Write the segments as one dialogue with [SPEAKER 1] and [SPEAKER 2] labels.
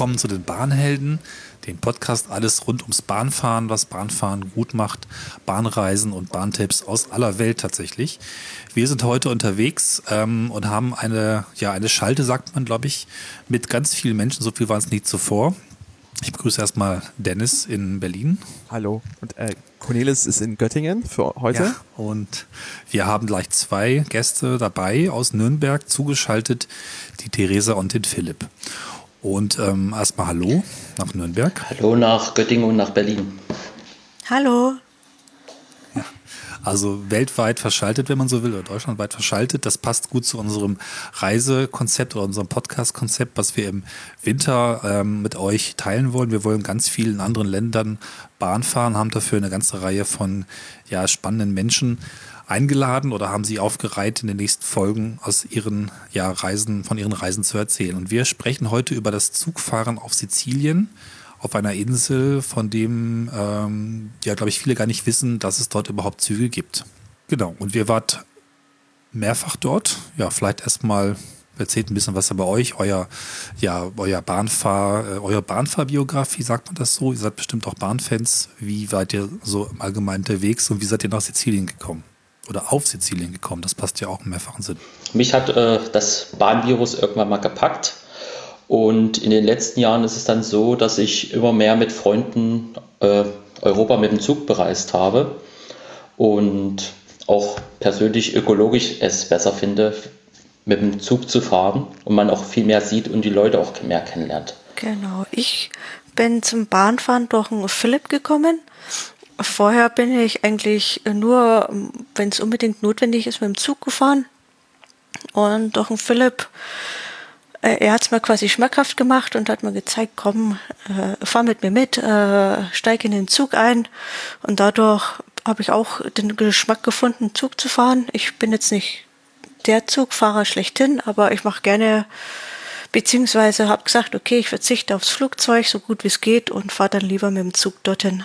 [SPEAKER 1] willkommen zu den Bahnhelden, dem Podcast alles rund ums Bahnfahren, was Bahnfahren gut macht, Bahnreisen und Bahntipps aus aller Welt tatsächlich. Wir sind heute unterwegs ähm, und haben eine, ja, eine Schalte, sagt man, glaube ich, mit ganz vielen Menschen. So viel waren es nie zuvor. Ich begrüße erstmal Dennis in Berlin.
[SPEAKER 2] Hallo. Und äh, Cornelis ist in Göttingen für heute. Ja,
[SPEAKER 1] und wir haben gleich zwei Gäste dabei aus Nürnberg zugeschaltet, die Theresa und den Philipp. Und ähm, erstmal Hallo nach Nürnberg.
[SPEAKER 3] Hallo nach Göttingen und nach Berlin.
[SPEAKER 4] Hallo.
[SPEAKER 1] Ja, also weltweit verschaltet, wenn man so will, oder deutschlandweit verschaltet. Das passt gut zu unserem Reisekonzept oder unserem Podcast-Konzept, was wir im Winter ähm, mit euch teilen wollen. Wir wollen ganz viel in anderen Ländern Bahn fahren, haben dafür eine ganze Reihe von ja, spannenden Menschen eingeladen oder haben sie aufgereiht, in den nächsten Folgen aus ihren ja, Reisen, von ihren Reisen zu erzählen. Und wir sprechen heute über das Zugfahren auf Sizilien, auf einer Insel, von dem ähm, ja, glaube ich, viele gar nicht wissen, dass es dort überhaupt Züge gibt. Genau. Und wir wart mehrfach dort. Ja, vielleicht erstmal erzählt ein bisschen was über euch, euer, ja, euer Bahnfahr, äh, euer Bahnfahrbiografie, sagt man das so? Ihr seid bestimmt auch Bahnfans. Wie wart ihr so im Allgemeinen unterwegs und wie seid ihr nach Sizilien gekommen? Oder auf Sizilien gekommen? Das passt ja auch im mehrfachen Sinn.
[SPEAKER 3] Mich hat äh, das Bahnvirus irgendwann mal gepackt. Und in den letzten Jahren ist es dann so, dass ich immer mehr mit Freunden äh, Europa mit dem Zug bereist habe und auch persönlich ökologisch es besser finde, mit dem Zug zu fahren und man auch viel mehr sieht und die Leute auch mehr kennenlernt.
[SPEAKER 4] Genau, ich bin zum Bahnfahren durch einen Philipp gekommen Vorher bin ich eigentlich nur, wenn es unbedingt notwendig ist, mit dem Zug gefahren. Und durch den Philipp, äh, er hat es mir quasi schmackhaft gemacht und hat mir gezeigt, komm, äh, fahr mit mir mit, äh, steig in den Zug ein. Und dadurch habe ich auch den Geschmack gefunden, Zug zu fahren. Ich bin jetzt nicht der Zugfahrer schlechthin, aber ich mache gerne, beziehungsweise habe gesagt, okay, ich verzichte aufs Flugzeug so gut wie es geht und fahre dann lieber mit dem Zug dorthin.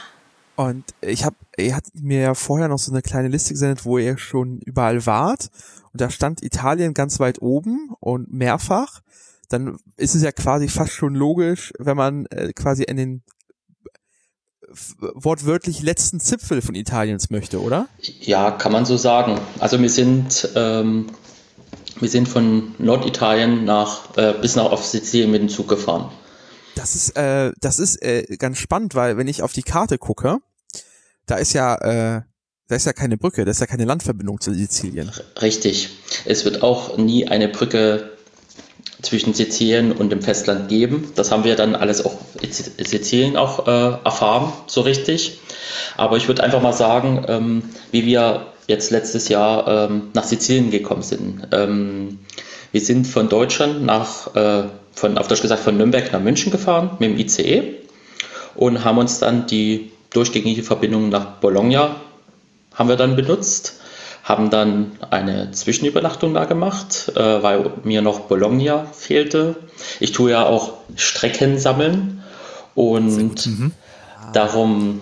[SPEAKER 2] Und ich habe, er hat mir ja vorher noch so eine kleine Liste gesendet, wo ihr schon überall wart. Und da stand Italien ganz weit oben und mehrfach. Dann ist es ja quasi fast schon logisch, wenn man äh, quasi in den wortwörtlich letzten Zipfel von Italiens möchte, oder?
[SPEAKER 3] Ja, kann man so sagen. Also wir sind, ähm, wir sind von Norditalien nach äh, bis nach auf Sizilien mit dem Zug gefahren.
[SPEAKER 2] Das ist, äh, das ist äh, ganz spannend, weil wenn ich auf die Karte gucke, da ist ja, äh, da ist ja keine Brücke, da ist ja keine Landverbindung zu Sizilien.
[SPEAKER 3] Richtig. Es wird auch nie eine Brücke zwischen Sizilien und dem Festland geben. Das haben wir dann alles auch in Sizilien auch äh, erfahren, so richtig. Aber ich würde einfach mal sagen, ähm, wie wir jetzt letztes Jahr ähm, nach Sizilien gekommen sind. Ähm, wir sind von Deutschland nach äh, von, auf Deutsch gesagt, von Nürnberg nach München gefahren mit dem ICE und haben uns dann die durchgängige Verbindung nach Bologna haben wir dann benutzt, haben dann eine Zwischenübernachtung da gemacht, äh, weil mir noch Bologna fehlte. Ich tue ja auch Strecken sammeln und mhm. darum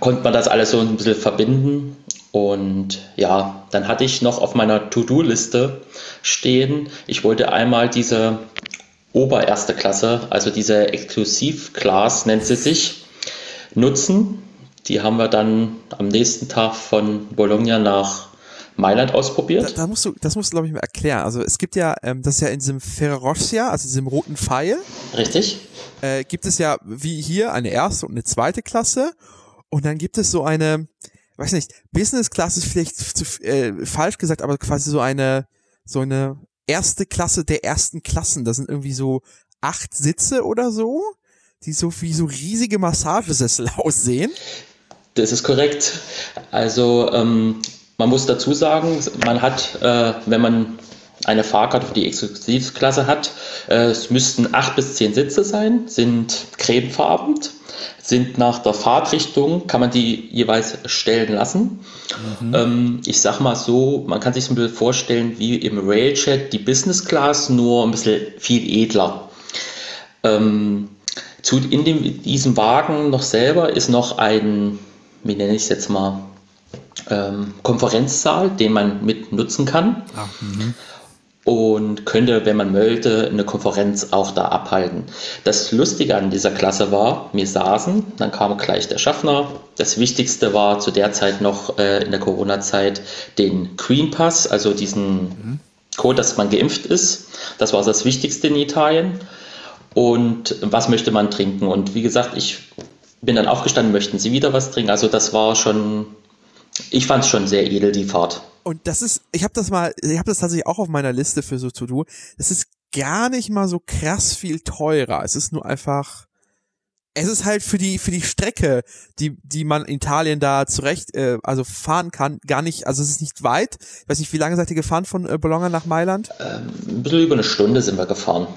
[SPEAKER 3] konnte man das alles so ein bisschen verbinden. Und ja, dann hatte ich noch auf meiner To-Do-Liste stehen, ich wollte einmal diese obererste Klasse, also diese Exklusiv-Class nennt sie sich, nutzen. Die haben wir dann am nächsten Tag von Bologna nach Mailand ausprobiert.
[SPEAKER 2] Da, da musst du, das musst du, glaube ich, mal erklären. Also es gibt ja, ähm, das ist ja in diesem Ferrossia, also diesem roten Pfeil.
[SPEAKER 3] Richtig.
[SPEAKER 2] Äh, gibt es ja wie hier eine erste und eine zweite Klasse. Und dann gibt es so eine, weiß nicht, Business Class ist vielleicht zu, äh, falsch gesagt, aber quasi so eine, so eine erste Klasse der ersten Klassen. Das sind irgendwie so acht Sitze oder so, die so wie so riesige Massagesessel aussehen.
[SPEAKER 3] Das ist korrekt. Also ähm, man muss dazu sagen, man hat, äh, wenn man eine Fahrkarte für die Exklusivklasse hat, äh, es müssten acht bis zehn Sitze sein, sind cremefarben sind nach der Fahrtrichtung, kann man die jeweils stellen lassen. Mhm. Ähm, ich sag mal so, man kann sich ein bisschen vorstellen, wie im Railjet die Business Class, nur ein bisschen viel edler. Ähm, zu, in dem, diesem Wagen noch selber ist noch ein, wie nenne ich es jetzt mal, ähm, Konferenzsaal, den man mit nutzen kann.
[SPEAKER 1] Ah, mhm.
[SPEAKER 3] Und könnte, wenn man möchte, eine Konferenz auch da abhalten. Das Lustige an dieser Klasse war, wir saßen, dann kam gleich der Schaffner. Das Wichtigste war zu der Zeit noch äh, in der Corona-Zeit den Green Pass, also diesen Code, dass man geimpft ist. Das war das Wichtigste in Italien. Und was möchte man trinken? Und wie gesagt, ich bin dann aufgestanden, möchten Sie wieder was trinken? Also das war schon, ich fand es schon sehr edel, die Fahrt.
[SPEAKER 2] Und das ist, ich habe das mal, ich habe das tatsächlich auch auf meiner Liste für so to do. Das ist gar nicht mal so krass viel teurer. Es ist nur einfach, es ist halt für die für die Strecke, die die man in Italien da zurecht, äh, also fahren kann, gar nicht. Also es ist nicht weit. Ich weiß nicht, wie lange seid ihr gefahren von äh, Bologna nach Mailand?
[SPEAKER 3] Ein bisschen über eine Stunde sind wir gefahren.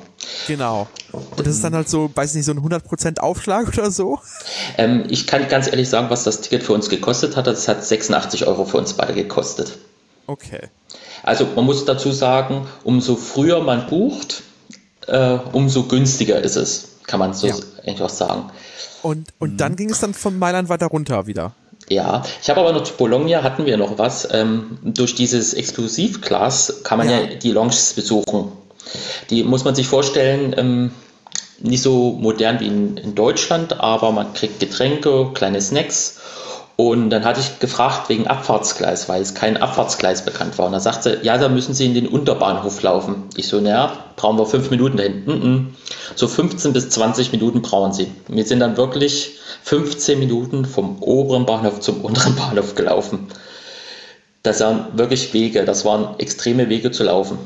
[SPEAKER 2] Genau. Und das ist dann halt so, weiß nicht, so ein 100% Aufschlag oder so.
[SPEAKER 3] Ähm, ich kann ganz ehrlich sagen, was das Ticket für uns gekostet hat. Das hat 86 Euro für uns beide gekostet.
[SPEAKER 2] Okay.
[SPEAKER 3] Also man muss dazu sagen, umso früher man bucht, äh, umso günstiger ist es, kann man so
[SPEAKER 2] Ja.
[SPEAKER 3] einfach sagen.
[SPEAKER 2] Und und dann ging es dann von Mailand weiter runter wieder.
[SPEAKER 3] Ja, ich habe aber noch zu Bologna hatten wir noch was. Ähm, durch dieses Exklusivglas kann man ja.
[SPEAKER 2] Ja.
[SPEAKER 3] die Lounges besuchen. Die muss man sich vorstellen, ähm, nicht so modern wie in, in Deutschland, aber man kriegt Getränke, kleine Snacks. Und dann hatte ich gefragt wegen Abfahrtsgleis, weil es kein Abfahrtsgleis bekannt war. Und da sagte sie, ja, da müssen Sie in den Unterbahnhof laufen. Ich so, naja, brauchen wir fünf Minuten dahin. Mm -mm. So 15 bis 20 Minuten brauchen Sie. Wir sind dann wirklich 15 Minuten vom oberen Bahnhof zum unteren Bahnhof gelaufen. Das waren wirklich Wege, das waren extreme Wege zu laufen.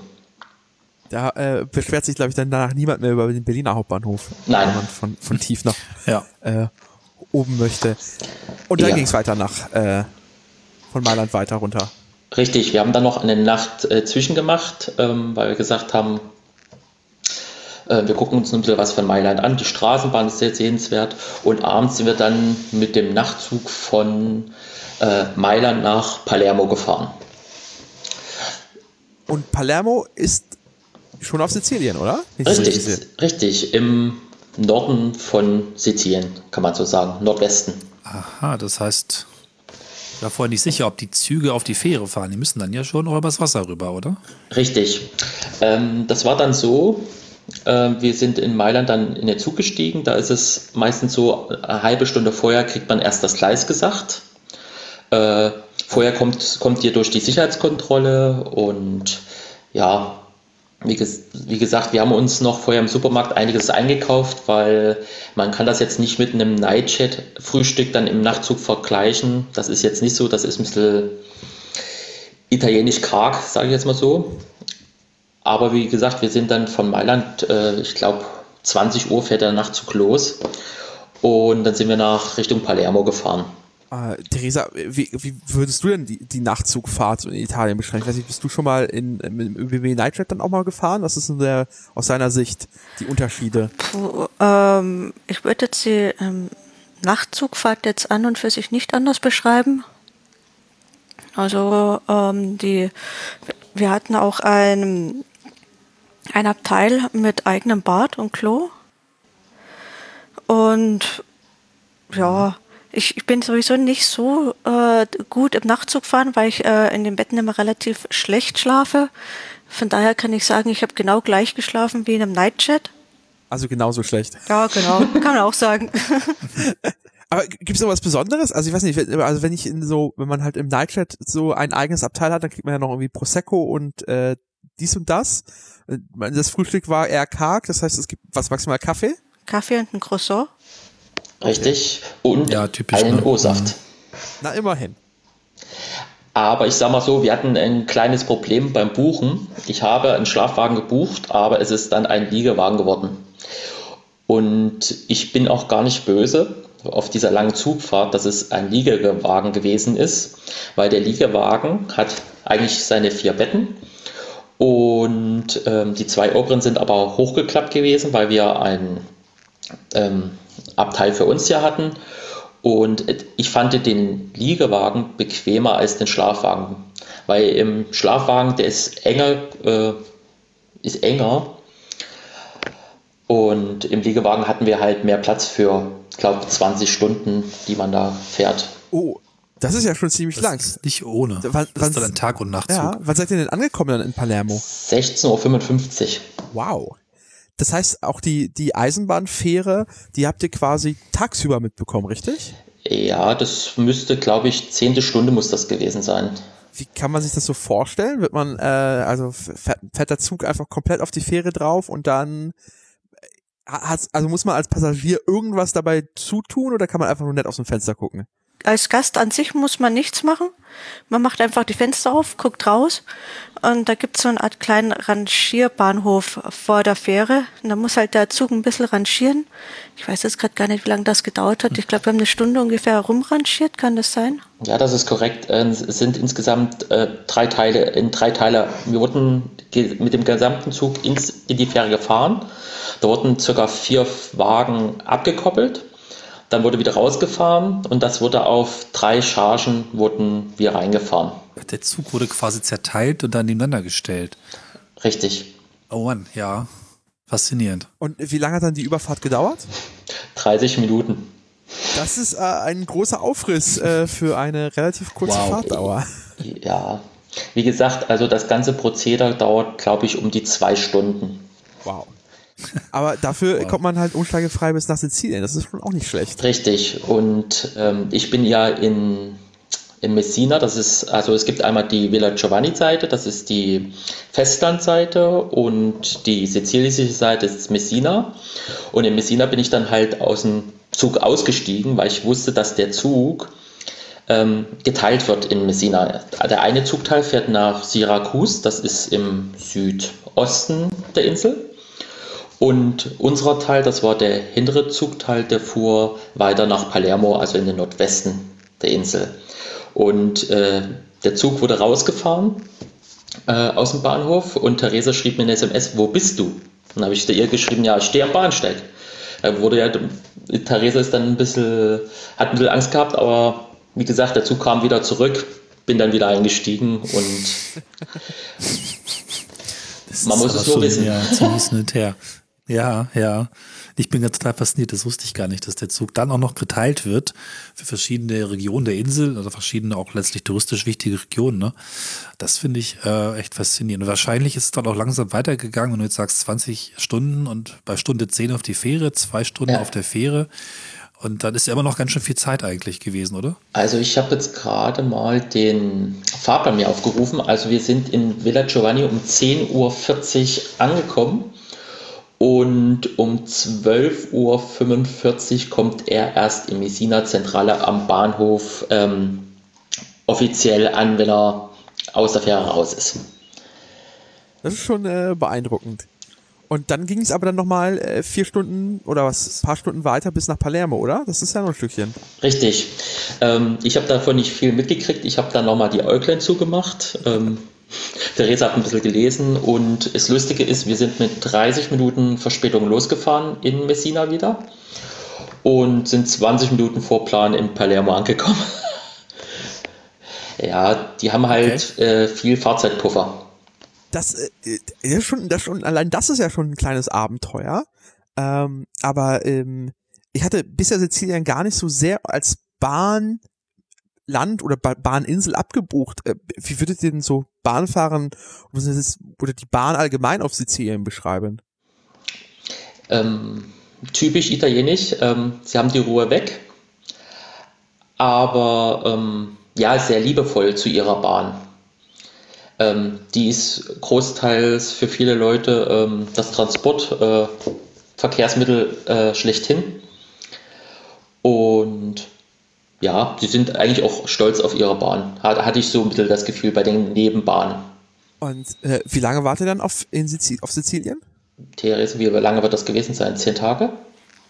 [SPEAKER 2] Da äh, beschwert sich, glaube ich, dann danach niemand mehr über den Berliner Hauptbahnhof.
[SPEAKER 3] Nein.
[SPEAKER 2] Wenn man von, von tief nach
[SPEAKER 1] Ja.
[SPEAKER 2] äh, oben möchte. Und dann
[SPEAKER 3] Ja.
[SPEAKER 2] ging es weiter nach äh, von Mailand weiter runter.
[SPEAKER 3] Richtig, wir haben dann noch eine Nacht äh, zwischengemacht, ähm, weil wir gesagt haben, äh, wir gucken uns ein bisschen was von Mailand an. Die Straßenbahn ist sehr sehenswert. Und abends sind wir dann mit dem Nachtzug von äh, Mailand nach Palermo gefahren.
[SPEAKER 2] Und Palermo ist schon auf Sizilien, oder? Richtig,
[SPEAKER 3] richtig, im Norden von Sizilien, kann man so sagen, Nordwesten.
[SPEAKER 1] Aha, das heißt, ich war vorher nicht sicher, ob die Züge auf die Fähre fahren. Die müssen dann ja schon noch übers Wasser rüber, oder?
[SPEAKER 3] Richtig. Ähm, das war dann so, äh, wir sind in Mailand dann in den Zug gestiegen. Da ist es meistens so, eine halbe Stunde vorher kriegt man erst das Gleis gesagt. Äh, vorher kommt, kommt ihr durch die Sicherheitskontrolle und ja, wie, ges wie gesagt, wir haben uns noch vorher im Supermarkt einiges eingekauft, weil man kann das jetzt nicht mit einem Nightchat-Frühstück dann im Nachtzug vergleichen. Das ist jetzt nicht so, das ist ein bisschen italienisch karg, sage ich jetzt mal so. Aber wie gesagt, wir sind dann von Mailand, äh, ich glaube 20 Uhr fährt der Nachtzug los und dann sind wir nach Richtung Palermo gefahren.
[SPEAKER 2] Äh, Theresa, wie, wie würdest du denn die, die Nachtzugfahrt in Italien beschreiben? Ich weiß nicht, bist du schon mal in, dem ÖBB Nightjet dann auch mal gefahren? Was ist denn der, aus seiner Sicht die Unterschiede?
[SPEAKER 4] Puh, ähm, ich würde jetzt die ähm, Nachtzugfahrt jetzt an und für sich nicht anders beschreiben. Also ähm, die, wir hatten auch ein, ein Abteil mit eigenem Bad und Klo. Und ja, ich, ich bin sowieso nicht so äh, gut im Nachtzug fahren, weil ich äh, in den Betten immer relativ schlecht schlafe. Von daher kann ich sagen, ich habe genau gleich geschlafen wie in einem Nightjet.
[SPEAKER 2] Also genauso schlecht.
[SPEAKER 4] Ja, genau. Kann man auch sagen.
[SPEAKER 2] Aber gibt's noch was Besonderes? Also ich weiß nicht, wenn- also wenn ich in so, wenn man halt im Nightjet so ein eigenes Abteil hat, dann kriegt man ja noch irgendwie Prosecco und äh, dies und das. Äh, Das Frühstück war eher karg, das heißt, es gibt was maximal Kaffee.
[SPEAKER 4] Kaffee und ein Croissant.
[SPEAKER 3] Richtig? Und
[SPEAKER 1] Ja, typisch,
[SPEAKER 3] einen
[SPEAKER 1] ne?
[SPEAKER 3] O-Saft.
[SPEAKER 2] Na immerhin.
[SPEAKER 3] Aber ich sag mal so, wir hatten ein kleines Problem beim Buchen. Ich habe einen Schlafwagen gebucht, aber es ist dann ein Liegewagen geworden. Und ich bin auch gar nicht böse auf dieser langen Zugfahrt, dass es ein Liegewagen gewesen ist, weil der Liegewagen hat eigentlich seine vier Betten und ähm, die zwei oberen sind aber hochgeklappt gewesen, weil wir ein ähm, Abteil für uns hier hatten. Und ich fand den Liegewagen bequemer als den Schlafwagen, weil im Schlafwagen der ist enger, äh, ist enger und im Liegewagen hatten wir halt mehr Platz für, glaube 20 Stunden, die man da fährt.
[SPEAKER 2] Oh, Das ist ja schon ziemlich
[SPEAKER 1] Das
[SPEAKER 2] lang.
[SPEAKER 1] ist nicht ohne.
[SPEAKER 2] Wann-
[SPEAKER 1] das ist dann ein Tag- und Nachtzug.
[SPEAKER 2] Ja, wann seid ihr denn angekommen dann in Palermo?
[SPEAKER 3] 16.55 Uhr.
[SPEAKER 2] Wow. Das heißt, auch die, die Eisenbahnfähre, die habt ihr quasi tagsüber mitbekommen, richtig?
[SPEAKER 3] Ja, das müsste, glaube ich, zehnte Stunde muss das gewesen sein.
[SPEAKER 2] Wie kann man sich das so vorstellen? Wird man, äh, also fährt, fährt der Zug einfach komplett auf die Fähre drauf und dann hat, also muss man als Passagier irgendwas dabei zutun oder kann man einfach nur nett aus dem Fenster gucken?
[SPEAKER 4] Als Gast an sich muss man nichts machen. Man macht einfach die Fenster auf, guckt raus und da gibt's so eine Art kleinen Rangierbahnhof vor der Fähre. Und da muss halt der Zug ein bisschen rangieren. Ich weiß jetzt gerade gar nicht, wie lange das gedauert hat. Ich glaube, wir haben eine Stunde ungefähr rumrangiert, kann das sein?
[SPEAKER 3] Ja, das ist korrekt. Äh, Es sind insgesamt äh, drei Teile, in drei Teile. Wir wurden mit dem gesamten Zug in die Fähre gefahren. Da wurden circa vier Wagen abgekoppelt. Dann wurde wieder rausgefahren und das wurde auf drei Chargen wurden wir reingefahren.
[SPEAKER 1] Der Zug wurde quasi zerteilt und dann nebeneinander gestellt.
[SPEAKER 3] Richtig.
[SPEAKER 1] Oh Mann, ja. Faszinierend.
[SPEAKER 2] Und wie lange hat dann die Überfahrt gedauert?
[SPEAKER 3] 30 Minuten.
[SPEAKER 2] Das ist äh, ein großer Aufriss äh, für eine relativ kurze
[SPEAKER 1] Wow.
[SPEAKER 2] Fahrtdauer.
[SPEAKER 3] Ja. Wie gesagt, also das ganze Prozedere dauert, glaube ich, um die zwei Stunden.
[SPEAKER 2] Wow. Aber dafür kommt man halt umschlagefrei bis nach Sizilien. Das ist schon auch nicht schlecht.
[SPEAKER 3] Richtig. Und ähm, ich bin ja in, in Messina. Das ist, also es gibt einmal die Villa Giovanni-Seite, das ist die Festlandseite und die sizilische Seite ist Messina. Und in Messina bin ich dann halt aus dem Zug ausgestiegen, weil ich wusste, dass der Zug ähm, geteilt wird in Messina. Der eine Zugteil fährt nach Syrakus, das ist im Südosten der Insel. Und unserer Teil, das war der hintere Zugteil, der fuhr weiter nach Palermo, also in den Nordwesten der Insel. Und äh, der Zug wurde rausgefahren äh, aus dem Bahnhof und Theresa schrieb mir eine SMS, wo bist du? Und dann habe ich ihr geschrieben, ja, ich stehe am Bahnsteig. Da wurde ja, Theresa ist dann ein bisschen, hat ein bisschen Angst gehabt, aber wie gesagt, der Zug kam wieder zurück, bin dann wieder eingestiegen und Man muss es so wissen.
[SPEAKER 1] Ja, ziemlich hin und her. Ja, ja. Ich bin ganz total fasziniert. Das wusste ich gar nicht, dass der Zug dann auch noch geteilt wird für verschiedene Regionen der Insel oder verschiedene auch letztlich touristisch wichtige Regionen. Ne? Das finde ich äh, echt faszinierend. Und wahrscheinlich ist es dann auch langsam weitergegangen, wenn du jetzt sagst 20 Stunden und bei Stunde 10 auf die Fähre, zwei Stunden
[SPEAKER 3] Ja.
[SPEAKER 1] auf der Fähre. Und dann ist ja immer noch ganz schön viel Zeit eigentlich gewesen, oder?
[SPEAKER 3] Also ich habe jetzt gerade mal den Fahrplan mir aufgerufen. Also wir sind in Villa Giovanni um 10.40 Uhr angekommen und um 12.45 Uhr kommt er erst in Messina Zentrale am Bahnhof ähm, offiziell an, wenn er aus der Fähre raus ist.
[SPEAKER 2] Das ist schon äh, beeindruckend. Und dann ging es aber dann nochmal äh, vier Stunden oder was, paar Stunden weiter bis nach Palermo, oder? Das ist ja noch ein Stückchen.
[SPEAKER 3] Richtig. Ähm, ich habe davon nicht viel mitgekriegt. Ich habe dann nochmal die Äuglein zugemacht. Ähm, Theresa hat ein bisschen gelesen und das Lustige ist, wir sind mit 30 Minuten Verspätung losgefahren in Messina wieder und sind 20 Minuten vor Plan in Palermo angekommen. ja, die haben halt äh, viel Fahrzeitpuffer.
[SPEAKER 2] Das, äh, das schon, das schon, allein das ist ja schon ein kleines Abenteuer. Ähm, aber ähm, ich hatte bisher Sizilien gar nicht so sehr als Bahnland oder ba Bahninsel abgebucht. Äh, wie würdet ihr denn so Bahnfahren oder die Bahn allgemein auf Sizilien beschreiben?
[SPEAKER 3] Ähm, typisch italienisch. Ähm, sie haben die Ruhe weg, aber ähm, ja, sehr liebevoll zu ihrer Bahn. Ähm, die ist großteils für viele Leute ähm, das Transportverkehrsmittel äh, äh, schlechthin. Und ja, sie sind eigentlich auch stolz auf ihre Bahn. Hat, hatte ich so ein bisschen das Gefühl bei den Nebenbahnen.
[SPEAKER 2] Und äh, wie lange wart ihr dann auf, in Sizil auf Sizilien?
[SPEAKER 3] Therese, wie lange wird das gewesen sein? Zehn Tage?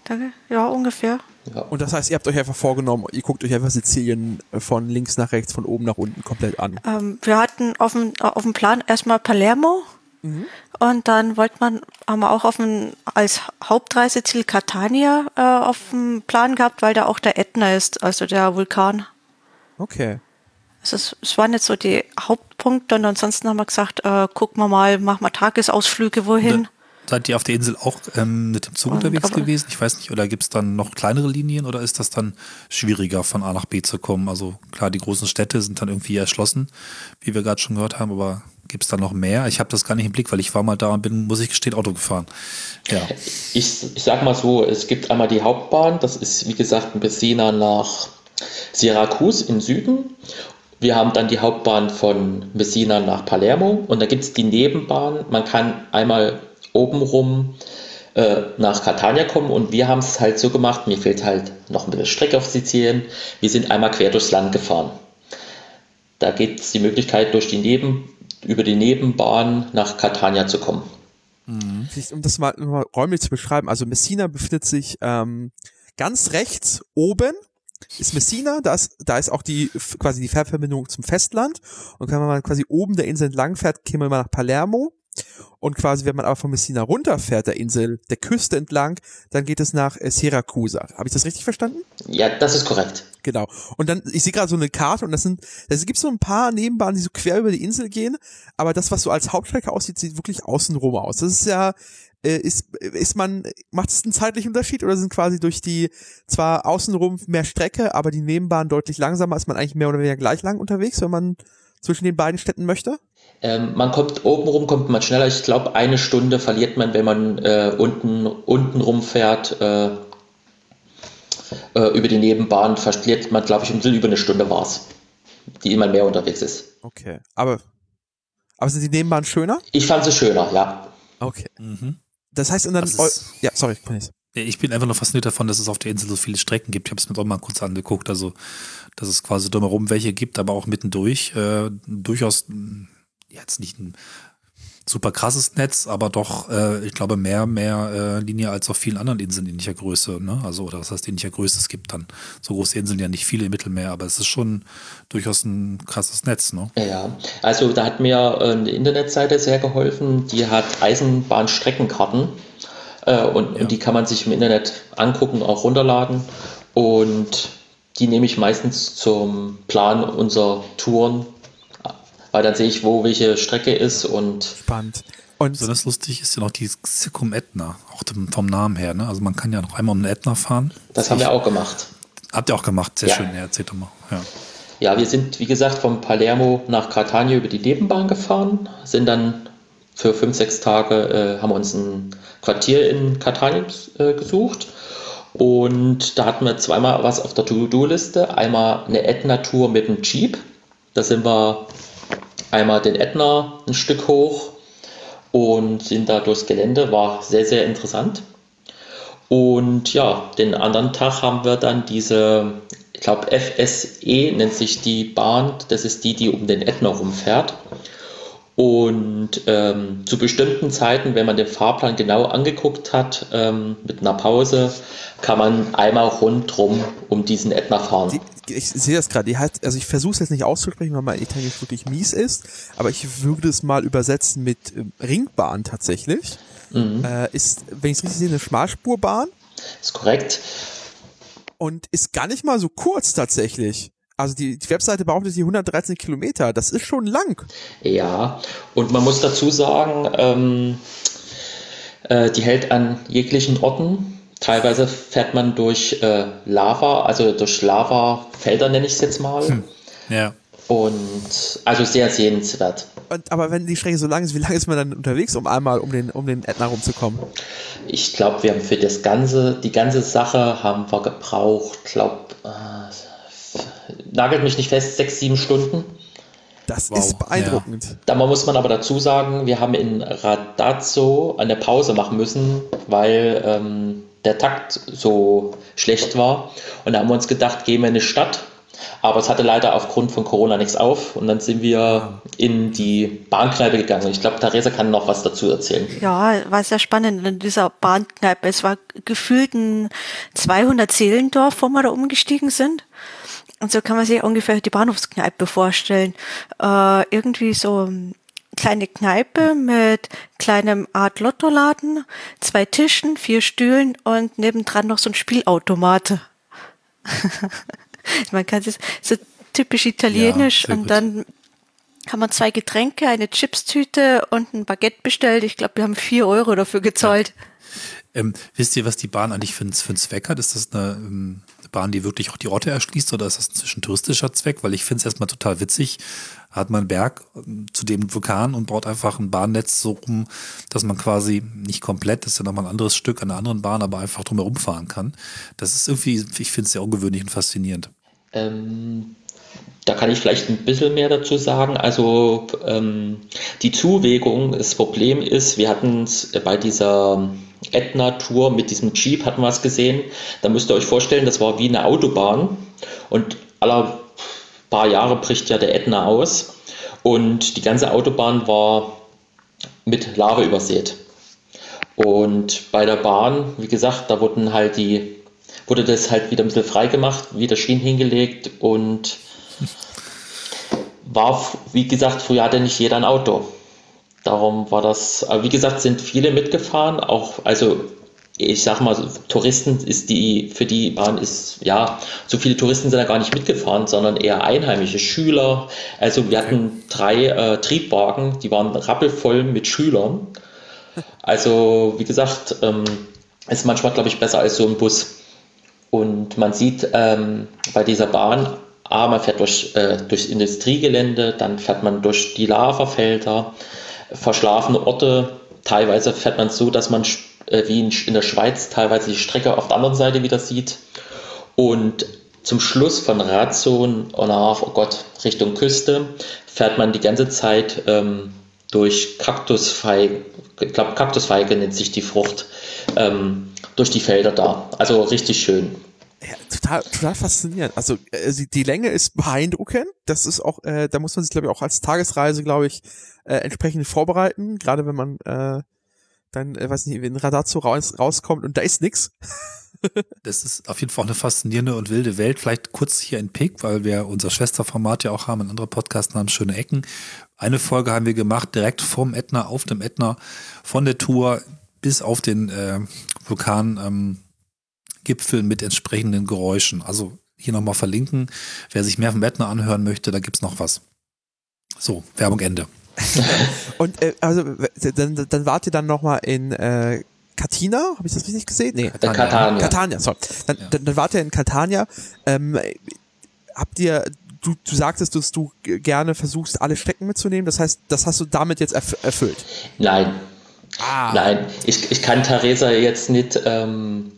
[SPEAKER 4] Danke. Ja, ungefähr.
[SPEAKER 3] Ja.
[SPEAKER 2] Und das heißt, ihr habt euch einfach vorgenommen, ihr guckt euch einfach Sizilien äh, von links nach rechts, von oben nach unten komplett an.
[SPEAKER 4] Ähm, wir hatten auf dem, auf dem Plan erstmal Palermo und dann wollte man, haben wir auch auf dem, als Hauptreiseziel Catania äh, auf dem Plan gehabt, weil da auch der Ätna ist, also der Vulkan.
[SPEAKER 2] Okay.
[SPEAKER 4] Also es, es waren jetzt so die Hauptpunkte und ansonsten haben wir gesagt, äh, gucken wir mal, machen wir Tagesausflüge wohin.
[SPEAKER 1] Seid ihr auf der Insel auch ähm, mit dem Zug
[SPEAKER 4] Und-
[SPEAKER 1] unterwegs
[SPEAKER 4] aber-
[SPEAKER 1] gewesen? Ich weiß nicht, oder gibt es dann noch kleinere Linien oder ist das dann schwieriger von A nach B zu kommen? Also klar, die großen Städte sind dann irgendwie erschlossen, wie wir gerade schon gehört haben, aber gibt es da noch mehr? Ich habe das gar nicht im Blick, weil ich war mal da und bin, muss ich gestehen, Auto gefahren. Ja.
[SPEAKER 3] Ich, ich sag mal so, es gibt einmal die Hauptbahn, das ist wie gesagt ein Messina nach Syracuse im Süden. Wir haben dann die Hauptbahn von Messina nach Palermo und da gibt es die Nebenbahn. Man kann einmal obenrum äh, nach Catania kommen und wir haben es halt so gemacht, mir fehlt halt noch ein bisschen Strecke auf Sizilien. Wir sind einmal quer durchs Land gefahren. Da gibt es die Möglichkeit, durch die Neben, über die Nebenbahn nach Catania zu kommen.
[SPEAKER 2] Vielleicht, um das mal, mal räumlich zu beschreiben, also Messina befindet sich ähm, ganz rechts oben ist Messina, da ist, da ist auch die quasi die Fährverbindung zum Festland. Und kann man quasi oben der Insel entlang fährt, käme man nach Palermo und quasi, wenn man aber von Messina runterfährt, der Insel, der Küste entlang, dann geht es nach äh, Siracusa. Habe ich das richtig verstanden?
[SPEAKER 3] Ja, das ist korrekt.
[SPEAKER 2] Genau. Und dann, ich sehe gerade so eine Karte und das sind, es gibt so ein paar Nebenbahnen, die so quer über die Insel gehen, aber das, was so als Hauptstrecke aussieht, sieht wirklich außenrum aus. Das ist ja, äh, ist, ist man, macht es einen zeitlichen Unterschied oder sind quasi durch die, zwar außenrum mehr Strecke, aber die Nebenbahn deutlich langsamer, ist man eigentlich mehr oder weniger gleich lang unterwegs, wenn man zwischen den beiden Städten möchte?
[SPEAKER 3] Ähm, man kommt obenrum, kommt man schneller. Ich glaube, eine Stunde verliert man, wenn man äh, unten, unten rumfährt. Äh, äh, über die Nebenbahn verliert man, glaube ich, ein bisschen über eine Stunde war es, die immer mehr unterwegs ist.
[SPEAKER 2] Okay. Aber, aber sind die Nebenbahnen schöner?
[SPEAKER 3] Ich fand sie schöner, ja.
[SPEAKER 2] Okay.
[SPEAKER 1] Mhm.
[SPEAKER 2] Das heißt, und dann,
[SPEAKER 1] Das ist-
[SPEAKER 2] ja, sorry, Cornelis.
[SPEAKER 1] Ja, Ich bin einfach nur fasziniert davon, dass es auf der Insel so viele Strecken gibt. Ich habe es mir auch mal kurz angeguckt. Also, dass es quasi drumherum welche gibt, aber auch mittendurch äh, durchaus mh, jetzt nicht ein super krasses Netz, aber doch, äh, ich glaube, mehr, mehr äh, Linie als auf vielen anderen Inseln ähnlicher Größe. Ne? Also, oder was heißt ähnlicher Größe? Es gibt dann so große Inseln ja nicht viele im Mittelmeer, aber es ist schon durchaus ein krasses Netz. Ne?
[SPEAKER 3] Ja, also da hat mir äh, eine Internetseite sehr geholfen, die hat Eisenbahnstreckenkarten äh, und,
[SPEAKER 1] Ja.
[SPEAKER 3] und die kann man sich im Internet angucken, auch runterladen und die nehme ich meistens zum Plan unserer Touren, weil dann sehe ich, wo welche Strecke ist und
[SPEAKER 2] Spannend. Und
[SPEAKER 1] Besonders lustig ist ja noch die Circum Etna, auch vom Namen her. Ne? Also man kann ja noch einmal um den Etna fahren.
[SPEAKER 3] das haben wir auch gemacht.
[SPEAKER 1] Habt ihr auch gemacht, sehr
[SPEAKER 3] Ja.
[SPEAKER 1] schön. Ja, erzählt doch mal. Ja.
[SPEAKER 3] Ja, wir sind, wie gesagt, von Palermo nach Catania über die Nebenbahn gefahren, sind dann für fünf, sechs Tage, äh, haben uns ein Quartier in Catania äh, gesucht. Und da hatten wir zweimal was auf der To-Do-Liste. Einmal eine Ätna-Tour mit dem Jeep. Da sind wir einmal den Ätna ein Stück hoch und sind da durchs Gelände. War sehr, sehr interessant. Und ja, den anderen Tag haben wir dann diese, ich glaube FSE nennt sich die Bahn, das ist die, die um den Ätna rumfährt. Und ähm, zu bestimmten Zeiten, wenn man den Fahrplan genau angeguckt hat, ähm, mit einer Pause, kann man einmal rundrum um diesen Ätna fahren.
[SPEAKER 2] die, ich sehe das gerade, also ich versuche es jetzt nicht auszusprechen, weil mein Italienisch wirklich mies ist, aber ich würde es mal übersetzen mit ähm, Ringbahn tatsächlich. Äh, ist, wenn ich es richtig sehe, eine Schmalspurbahn
[SPEAKER 3] Ist korrekt.
[SPEAKER 2] und ist gar nicht mal so kurz tatsächlich. Also die, die Webseite behauptet die 113 Kilometer, das ist schon lang.
[SPEAKER 3] Ja, und man muss dazu sagen, ähm, äh, die hält an jeglichen Orten. Teilweise fährt man durch äh, Lava, also durch Lavafelder nenne ich es jetzt mal.
[SPEAKER 1] ja.
[SPEAKER 3] Und also sehr sehenswert.
[SPEAKER 2] Und, aber wenn die Strecke so lang ist, wie lange ist man dann unterwegs, um einmal um den, um den Ätna rumzukommen?
[SPEAKER 3] Ich glaube, wir haben für das ganze, die ganze Sache haben wir gebraucht, glaube, äh, nagelt mich nicht fest, sechs, sieben Stunden.
[SPEAKER 2] Das
[SPEAKER 1] Wow,
[SPEAKER 2] ist beeindruckend.
[SPEAKER 3] Da muss man aber dazu sagen, wir haben in Radazzo eine Pause machen müssen, weil ähm, der Takt so schlecht war. Und da haben wir uns gedacht, gehen wir in eine Stadt. Aber es hatte leider aufgrund von Corona nichts auf. Und dann sind wir in die Bahnkneipe gegangen. Ich glaube, Theresa kann noch was dazu erzählen.
[SPEAKER 4] Ja, war sehr spannend in dieser Bahnkneipe. Es war gefühlt ein 200 Seelendorf, wo wir da umgestiegen sind. Und so kann man sich ungefähr die Bahnhofskneipe vorstellen. Äh, irgendwie so eine kleine Kneipe mit kleinem Art Lottoladen, zwei Tischen, vier Stühlen und nebendran noch so ein Spielautomat. Man kann es so typisch italienisch
[SPEAKER 1] Ja,
[SPEAKER 4] und dann haben wir zwei Getränke, eine Chipstüte und ein Baguette bestellt. Ich glaube, wir haben vier Euro dafür gezahlt.
[SPEAKER 1] Ja. Ähm, wisst ihr, was die Bahn eigentlich für, für einen Zweck hat? Ist das eine, ähm, eine Bahn, die wirklich auch die Orte erschließt oder ist das ein touristischer Zweck? Weil ich finde es erstmal total witzig. Hat man einen Berg ähm, zu dem Vulkan und baut einfach ein Bahnnetz so rum, dass man quasi nicht komplett, das ist ja nochmal ein anderes Stück an einer anderen Bahn, aber einfach drumherum fahren kann. Das ist irgendwie, ich finde es sehr ungewöhnlich und faszinierend.
[SPEAKER 3] Ähm, da kann ich vielleicht ein bisschen mehr dazu sagen. Also ähm, die Zuwägung, das Problem ist, wir hatten es bei dieser Ätna-Tour mit diesem Jeep, hatten wir es gesehen. Da müsst ihr euch vorstellen, das war wie eine Autobahn und aller paar Jahre bricht ja der Ätna aus und die ganze Autobahn war mit Lava übersät. Und bei der Bahn, wie gesagt, da wurden halt die, wurde das halt wieder ein bisschen frei gemacht, wieder Schienen hingelegt und war, wie gesagt, früher hatte nicht jeder ein Auto. Darum war das, aber wie gesagt, sind viele mitgefahren, auch, also ich sag mal, Touristen ist die, für die Bahn ist, ja, so viele Touristen sind da gar nicht mitgefahren, sondern eher einheimische Schüler. Also wir hatten drei äh, Triebwagen, die waren rappelvoll mit Schülern. Also, wie gesagt, ähm, ist manchmal, glaube ich, besser als so ein Bus. Und man sieht ähm, bei dieser Bahn A, man fährt durch, äh, durchs Industriegelände, dann fährt man durch die Lavafelder, verschlafene Orte. Teilweise fährt man so, dass man äh, wie in, in der Schweiz teilweise die Strecke auf der anderen Seite wieder sieht. Und zum Schluss von Razon nach, oh Gott, Richtung Küste, fährt man die ganze Zeit ähm, durch Kaktusfeige, ich glaube Kaktusfeige nennt sich die Frucht, ähm, durch die Felder da. Also richtig schön.
[SPEAKER 2] Ja, total, total faszinierend. Also äh, die Länge ist beeindruckend. Das ist auch, äh, da muss man sich glaube ich auch als Tagesreise glaube ich äh, entsprechend vorbereiten. Gerade wenn man äh, dann, äh, weiß nicht, ein Radazzo raus, rauskommt und da ist nix.
[SPEAKER 1] das ist auf jeden Fall eine faszinierende und wilde Welt. Vielleicht kurz hier in Pick, weil wir unser Schwesterformat ja auch haben, ein anderer Podcast namens Schöne Ecken. Eine Folge haben wir gemacht, direkt vom Ätna, auf dem Ätna, von der Tour bis auf den äh, Vulkan. Ähm, mit entsprechenden Geräuschen. Also hier nochmal verlinken. Wer sich mehr vom Bettner anhören möchte, da gibt's noch was. So, Werbung Ende.
[SPEAKER 2] Und äh, also dann, dann wart ihr dann nochmal in äh, Katina, habe ich das richtig gesehen?
[SPEAKER 3] Nee, Catania. Catania,
[SPEAKER 2] Catania sorry. Dann, ja. dann, dann wart ihr in Catania. Ähm, habt ihr, du, du sagtest, dass du gerne versuchst, alle Strecken mitzunehmen. Das heißt, das hast du damit jetzt erf erfüllt?
[SPEAKER 3] Nein. Ah. Nein, ich, ich kann Theresa jetzt nicht ähm,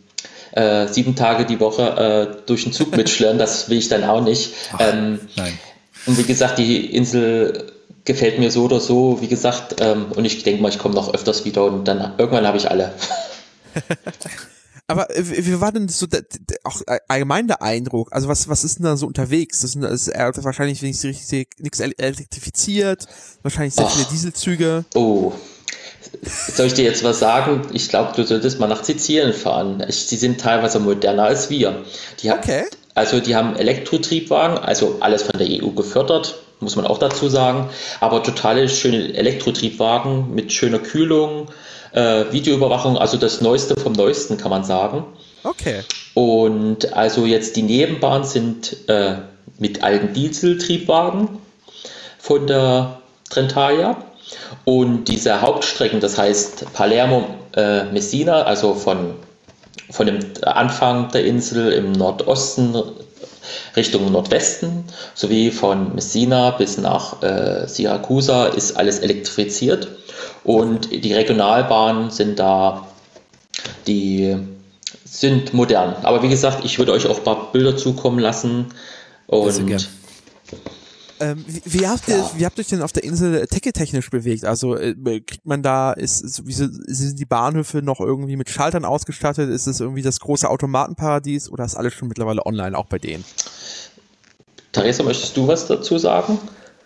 [SPEAKER 3] äh, sieben Tage die Woche äh, durch den Zug mitschlören, das will ich dann auch nicht. Ach, ähm, nein. Und wie gesagt, die Insel gefällt mir so oder so, wie gesagt, ähm, und ich denke mal, ich komme noch öfters wieder und dann irgendwann habe ich alle.
[SPEAKER 2] Aber wie war denn so der, auch allgemein der Eindruck? Also was was ist denn da so unterwegs? Das ist, das ist wahrscheinlich richtig nichts elektrifiziert, wahrscheinlich sehr Och. viele Dieselzüge.
[SPEAKER 3] Oh, soll ich dir jetzt was sagen? Ich glaube, du solltest mal nach Sizilien fahren. Sie sind teilweise moderner als wir. Die okay. Also die haben Elektrotriebwagen, also alles von der EU gefördert, muss man auch dazu sagen. Aber totale schöne Elektrotriebwagen mit schöner Kühlung, äh, Videoüberwachung, also das Neueste vom Neuesten kann man sagen.
[SPEAKER 2] Okay.
[SPEAKER 3] Und also jetzt die Nebenbahnen sind äh, mit alten Dieseltriebwagen von der Trentalia und diese Hauptstrecken, das heißt Palermo-Messina, äh, also von, von dem Anfang der Insel im Nordosten Richtung Nordwesten, sowie von Messina bis nach äh, Siracusa ist alles elektrifiziert. Und die Regionalbahnen sind da, die sind modern. Aber wie gesagt, ich würde euch auch ein paar Bilder zukommen lassen. Und
[SPEAKER 2] ähm, wie, wie, habt ihr, wie habt ihr euch denn auf der Insel technisch bewegt? Also äh, kriegt man da, ist, ist wie sind die Bahnhöfe noch irgendwie mit Schaltern ausgestattet? Ist es irgendwie das große Automatenparadies oder ist alles schon mittlerweile online auch bei denen?
[SPEAKER 3] Theresa, möchtest du was dazu sagen?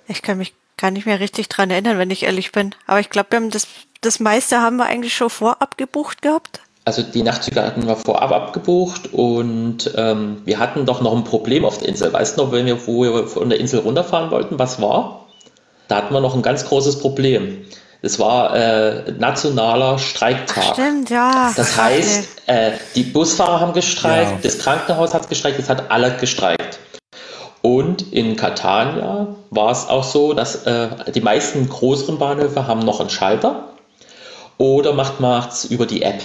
[SPEAKER 4] Ich kann mich gar nicht mehr richtig dran erinnern, wenn ich ehrlich bin. Aber ich glaube, wir haben das, das meiste haben wir eigentlich schon vorab gebucht gehabt.
[SPEAKER 3] Also die Nachtzüge hatten wir vorab abgebucht und ähm, wir hatten doch noch ein Problem auf der Insel. Weißt du noch, wenn wir, wo wir von der Insel runterfahren wollten, was war? Da hatten wir noch ein ganz großes Problem. Es war äh, nationaler Streiktag. Ach,
[SPEAKER 4] stimmt, ja.
[SPEAKER 3] Das heißt, äh, die Busfahrer haben gestreikt, ja. das Krankenhaus hat gestreikt, es hat alle gestreikt. Und in Catania war es auch so, dass äh, die meisten größeren Bahnhöfe haben noch einen Schalter oder macht es über die App.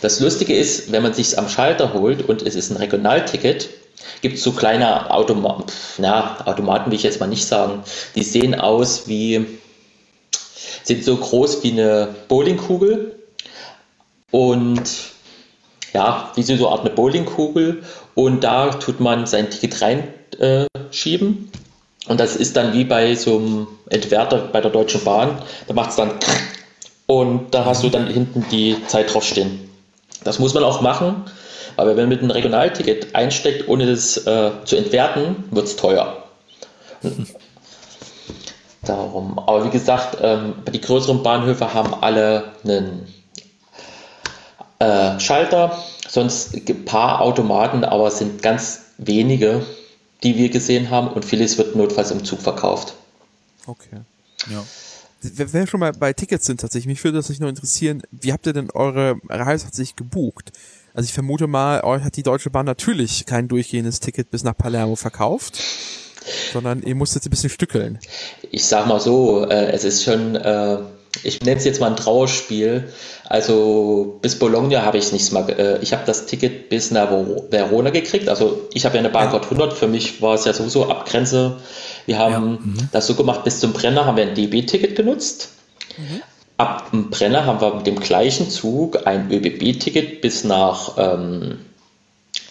[SPEAKER 3] Das Lustige ist, wenn man sich am Schalter holt und es ist ein Regionalticket, gibt es so kleine Automa na, Automaten, will ich jetzt mal nicht sagen. Die sehen aus wie, sind so groß wie eine Bowlingkugel und ja, wie so eine Art eine Bowlingkugel und da tut man sein Ticket reinschieben äh, und das ist dann wie bei so einem Entwerter bei der Deutschen Bahn, da macht es dann und da hast du dann hinten die Zeit draufstehen. Das muss man auch machen, aber wenn man mit einem Regionalticket einsteckt, ohne das äh, zu entwerten, wird es teuer. Darum. Aber wie gesagt, ähm, die größeren Bahnhöfe haben alle einen äh, Schalter, sonst ein paar Automaten, aber es sind ganz wenige, die wir gesehen haben und vieles wird notfalls im Zug verkauft.
[SPEAKER 2] Okay. Ja. Wenn wir schon mal bei Tickets sind tatsächlich, mich würde das nicht nur interessieren, wie habt ihr denn eure Reise tatsächlich gebucht? Also ich vermute mal, euch hat die Deutsche Bahn natürlich kein durchgehendes Ticket bis nach Palermo verkauft, sondern ihr musstet ein bisschen stückeln.
[SPEAKER 3] Ich sag mal so, äh, es ist schon, äh, ich nenne es jetzt mal ein Trauerspiel. Also bis Bologna habe ich es nicht mal, äh, ich habe das Ticket bis nach Verona gekriegt. Also ich habe ja eine Bahncard 100, für mich war es ja sowieso Abgrenze. Wir haben ja, mhm. das so gemacht, bis zum Brenner haben wir ein DB-Ticket genutzt. Mhm. Ab dem Brenner haben wir mit dem gleichen Zug ein ÖBB-Ticket bis nach ähm,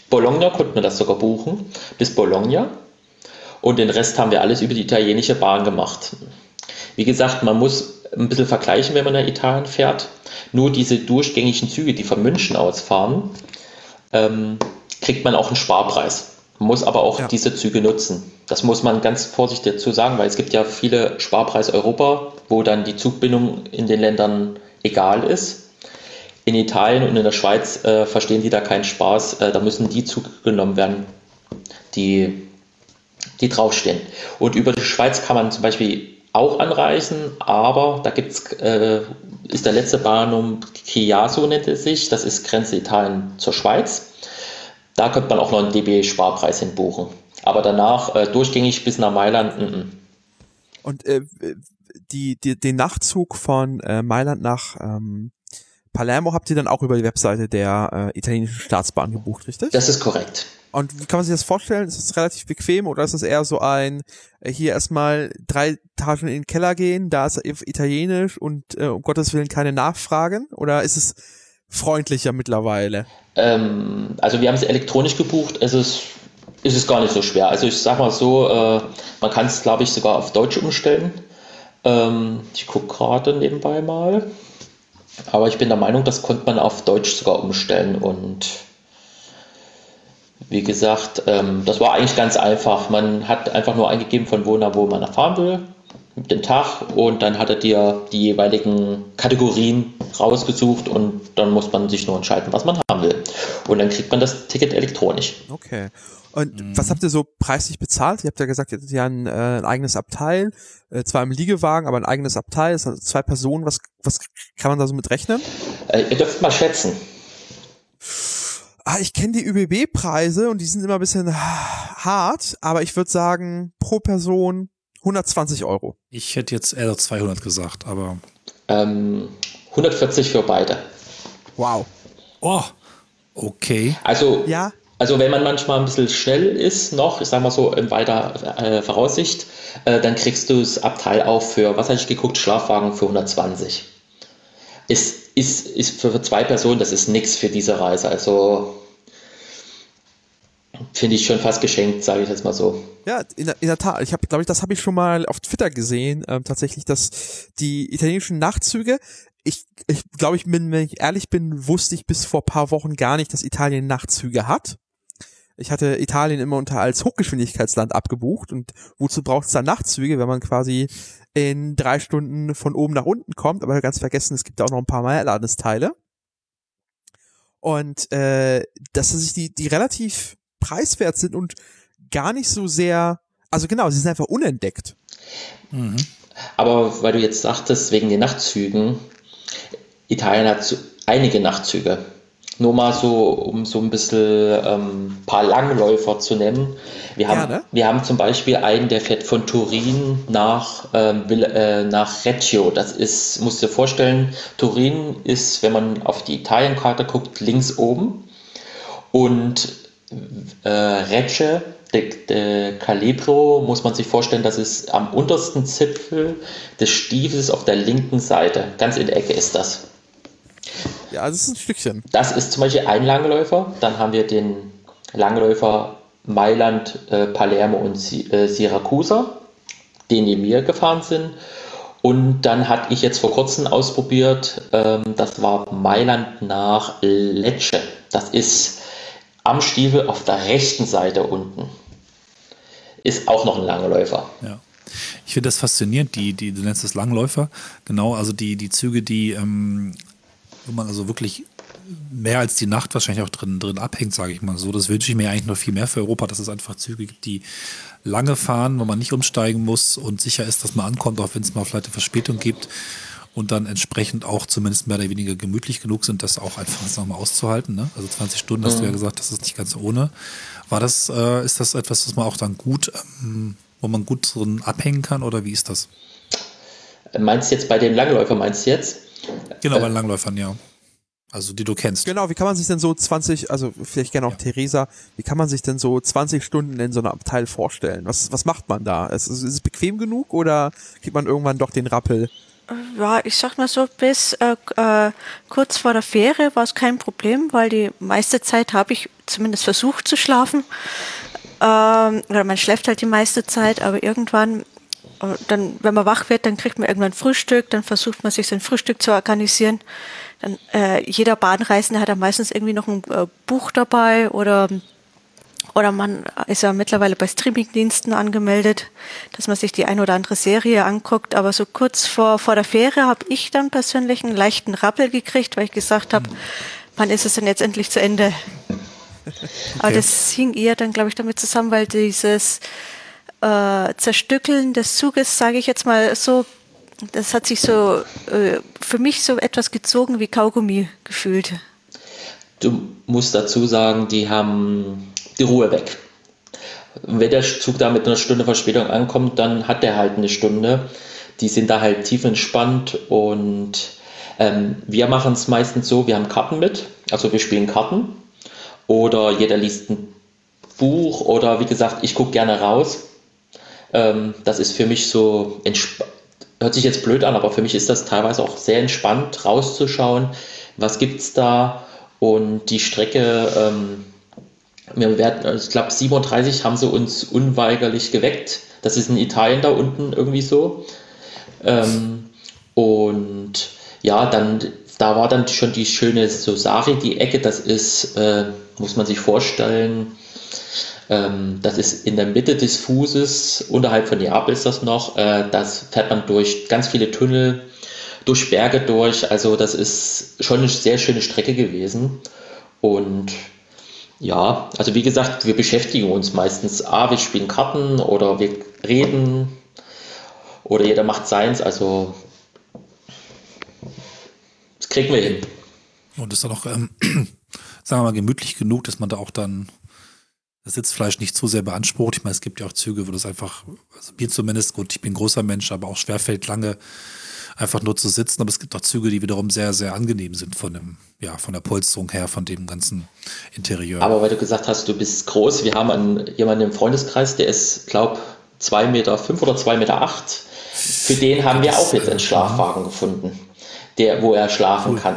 [SPEAKER 3] Bologna, konnten wir das sogar buchen, bis Bologna. Und den Rest haben wir alles über die italienische Bahn gemacht. Wie gesagt, man muss ein bisschen vergleichen, wenn man nach Italien fährt. Nur diese durchgängigen Züge, die von München aus fahren, ähm, kriegt man auch einen Sparpreis. Man muss aber auch ja. diese Züge nutzen. Das muss man ganz vorsichtig dazu sagen, weil es gibt ja viele Sparpreis Europa, wo dann die Zugbindung in den Ländern egal ist. In Italien und in der Schweiz äh, verstehen die da keinen Spaß. Äh, da müssen die zugenommen werden, die, die draufstehen. Und über die Schweiz kann man zum Beispiel auch anreisen, aber da gibt's, äh, ist der letzte Bahnhof Chiasso nennt es sich. Das ist Grenze Italien zur Schweiz. Da könnte man auch noch einen DB-Sparpreis hinbuchen. Aber danach äh, durchgängig bis nach Mailand. N -n.
[SPEAKER 2] Und äh, die, die, den Nachtzug von äh, Mailand nach ähm, Palermo habt ihr dann auch über die Webseite der äh, italienischen Staatsbahn gebucht, richtig?
[SPEAKER 3] Das ist korrekt.
[SPEAKER 2] Und wie kann man sich das vorstellen? Ist das relativ bequem oder ist das eher so ein, äh, hier erstmal drei Etagen in den Keller gehen, da ist Italienisch und äh, um Gottes Willen keine Nachfragen? Oder ist es freundlicher mittlerweile?
[SPEAKER 3] Ähm, also wir haben es elektronisch gebucht. Es ist ist es gar nicht so schwer. Also ich sag mal so, äh, man kann es, glaube ich, sogar auf Deutsch umstellen. Ähm, ich gucke gerade nebenbei mal. Aber ich bin der Meinung, das konnte man auf Deutsch sogar umstellen. Und wie gesagt, ähm, das war eigentlich ganz einfach. Man hat einfach nur eingegeben, von wo nach wo man erfahren will, mit dem Tag. Und dann hat er dir die jeweiligen Kategorien rausgesucht. Und dann muss man sich nur entscheiden, was man haben will. Und dann kriegt man das Ticket elektronisch.
[SPEAKER 2] Okay. Und mhm. was habt ihr so preislich bezahlt? Ihr habt ja gesagt, ihr hattet ja ein, äh, ein eigenes Abteil, äh, zwar im Liegewagen, aber ein eigenes Abteil, das sind zwei Personen. Was, was kann man da so mit rechnen?
[SPEAKER 3] Äh, ihr dürft mal schätzen.
[SPEAKER 2] Ah, ich kenne die ÜBB-Preise und die sind immer ein bisschen hart, aber ich würde sagen, pro Person 120 Euro.
[SPEAKER 1] Ich hätte jetzt eher 200 gesagt, aber.
[SPEAKER 3] Ähm, 140 für beide.
[SPEAKER 2] Wow.
[SPEAKER 1] Oh, okay.
[SPEAKER 3] Also, ja. Also wenn man manchmal ein bisschen schnell ist noch, ich sag mal so in weiter äh, Voraussicht, äh, dann kriegst du das Abteil auch für, was habe ich geguckt, Schlafwagen für 120. Ist, ist, ist für zwei Personen, das ist nichts für diese Reise. Also finde ich schon fast geschenkt, sage ich jetzt mal so.
[SPEAKER 2] Ja, in, in der Tat. Ich habe, glaube ich, das habe ich schon mal auf Twitter gesehen, ähm, tatsächlich, dass die italienischen Nachtzüge ich, ich glaube, ich bin, wenn ich ehrlich bin, wusste ich bis vor paar Wochen gar nicht, dass Italien Nachtzüge hat. Ich hatte Italien immer unter als Hochgeschwindigkeitsland abgebucht und wozu braucht es da Nachtzüge, wenn man quasi in drei Stunden von oben nach unten kommt, aber ganz vergessen, es gibt auch noch ein paar Mehrladesteile. Und äh, dass sich die, die relativ preiswert sind und gar nicht so sehr, also genau, sie sind einfach unentdeckt.
[SPEAKER 3] Mhm. Aber weil du jetzt sagtest, wegen den Nachtzügen, Italien hat einige Nachtzüge. Nur mal so, um so ein bisschen ähm, paar Langläufer zu nennen. Wir haben, wir haben zum Beispiel einen, der fährt von Turin nach, ähm, äh, nach Reggio. Das ist, musst du dir vorstellen, Turin ist, wenn man auf die Italienkarte guckt, links oben. Und äh, Reggio de, de Calibro muss man sich vorstellen, das ist am untersten Zipfel des Stiefels auf der linken Seite. Ganz in der Ecke ist das.
[SPEAKER 2] Ja, das ist ein Stückchen.
[SPEAKER 3] Das ist zum Beispiel ein Langläufer. Dann haben wir den Langläufer Mailand, äh, Palermo und Si- äh, Siracusa, den wir gefahren sind. Und dann hatte ich jetzt vor kurzem ausprobiert, ähm, das war Mailand nach Lecce. Das ist am Stiefel auf der rechten Seite unten. Ist auch noch ein Langläufer.
[SPEAKER 1] Ja. Ich finde das faszinierend, die, die, du nennst es Langläufer, genau, also die, die Züge, die, ähm, wo man also wirklich mehr als die Nacht wahrscheinlich auch drin, drin abhängt, sage ich mal so. Das wünsche ich mir eigentlich noch viel mehr für Europa, dass es einfach Züge gibt, die lange fahren, wo man nicht umsteigen muss und sicher ist, dass man ankommt, auch wenn es mal vielleicht eine Verspätung gibt und dann entsprechend auch zumindest mehr oder weniger gemütlich genug sind, das auch einfach nochmal auszuhalten. Ne? Also 20 Stunden hast du ja gesagt, das ist nicht ganz ohne. War das, äh, ist das etwas, was man auch dann gut, ähm, wo man gut drin abhängen kann oder wie ist das?
[SPEAKER 3] Meinst du jetzt bei dem Langläufer, meinst du jetzt?
[SPEAKER 1] Genau, bei Langläufern, ja. Also die du kennst.
[SPEAKER 2] Genau, wie kann man sich denn so 20, also vielleicht gerne auch Theresa, wie kann man sich denn so 20 Stunden in so einem Abteil vorstellen? Was, was macht man da? Ist, ist es bequem genug oder kriegt man irgendwann doch den Rappel?
[SPEAKER 4] Ja, ich sag mal so, bis äh, äh, kurz vor der Fähre war es kein Problem, weil die meiste Zeit habe ich zumindest versucht zu schlafen. Ähm, oder man schläft halt die meiste Zeit, aber irgendwann, äh, dann, wenn man wach wird, dann kriegt man irgendwann Frühstück, dann versucht man sich sein Frühstück zu organisieren. Dann, äh, jeder Bahnreisende hat dann meistens irgendwie noch ein äh, Buch dabei oder oder man ist ja mittlerweile bei Streamingdiensten angemeldet, dass man sich die ein oder andere Serie anguckt. Aber so kurz vor, vor der Fähre habe ich dann persönlich einen leichten Rappel gekriegt, weil ich gesagt habe, wann ist es denn jetzt endlich zu Ende? Aber das hing eher dann, glaube ich, damit zusammen, weil dieses äh, Zerstückeln des Zuges, sage ich jetzt mal so, das hat sich so äh, für mich so etwas gezogen wie Kaugummi gefühlt.
[SPEAKER 3] Du musst dazu sagen, die haben die Ruhe weg. Wenn der Zug da mit einer Stunde Verspätung ankommt, dann hat der halt eine Stunde. Die sind da halt tief entspannt und ähm, wir machen es meistens so, wir haben Karten mit, also wir spielen Karten oder jeder liest ein Buch oder wie gesagt, ich gucke gerne raus. Ähm, das ist für mich so, hört sich jetzt blöd an, aber für mich ist das teilweise auch sehr entspannt, rauszuschauen, was gibt's da und die Strecke, ähm, wir werden, also ich glaube 37 haben sie uns unweigerlich geweckt. Das ist in Italien da unten irgendwie so. Ähm, und ja, dann, da war dann schon die schöne Sosari, die Ecke, das ist, äh, muss man sich vorstellen, ähm, das ist in der Mitte des Fußes, unterhalb von Neapel ist das noch, äh, das fährt man durch ganz viele Tunnel, durch Berge durch, also das ist schon eine sehr schöne Strecke gewesen. Und ja, also wie gesagt, wir beschäftigen uns meistens, ah, wir spielen Karten oder wir reden oder jeder macht seins, also das kriegen wir hin.
[SPEAKER 1] Und ist dann auch, ähm, sagen wir mal, gemütlich genug, dass man da auch dann das Sitzfleisch nicht zu sehr beansprucht. Ich meine, es gibt ja auch Züge, wo das einfach, also mir zumindest, gut, ich bin ein großer Mensch, aber auch schwerfällt lange einfach nur zu sitzen. Aber es gibt auch Züge, die wiederum sehr, sehr angenehm sind von dem, ja, von der Polsterung her, von dem ganzen Interieur.
[SPEAKER 3] Aber weil du gesagt hast, du bist groß, wir haben einen, jemanden im Freundeskreis, der ist, glaub, 2,5 Meter fünf oder 2,8 Meter. Acht. Für den haben wir auch jetzt einen Schlafwagen gefunden, der, wo er schlafen kann.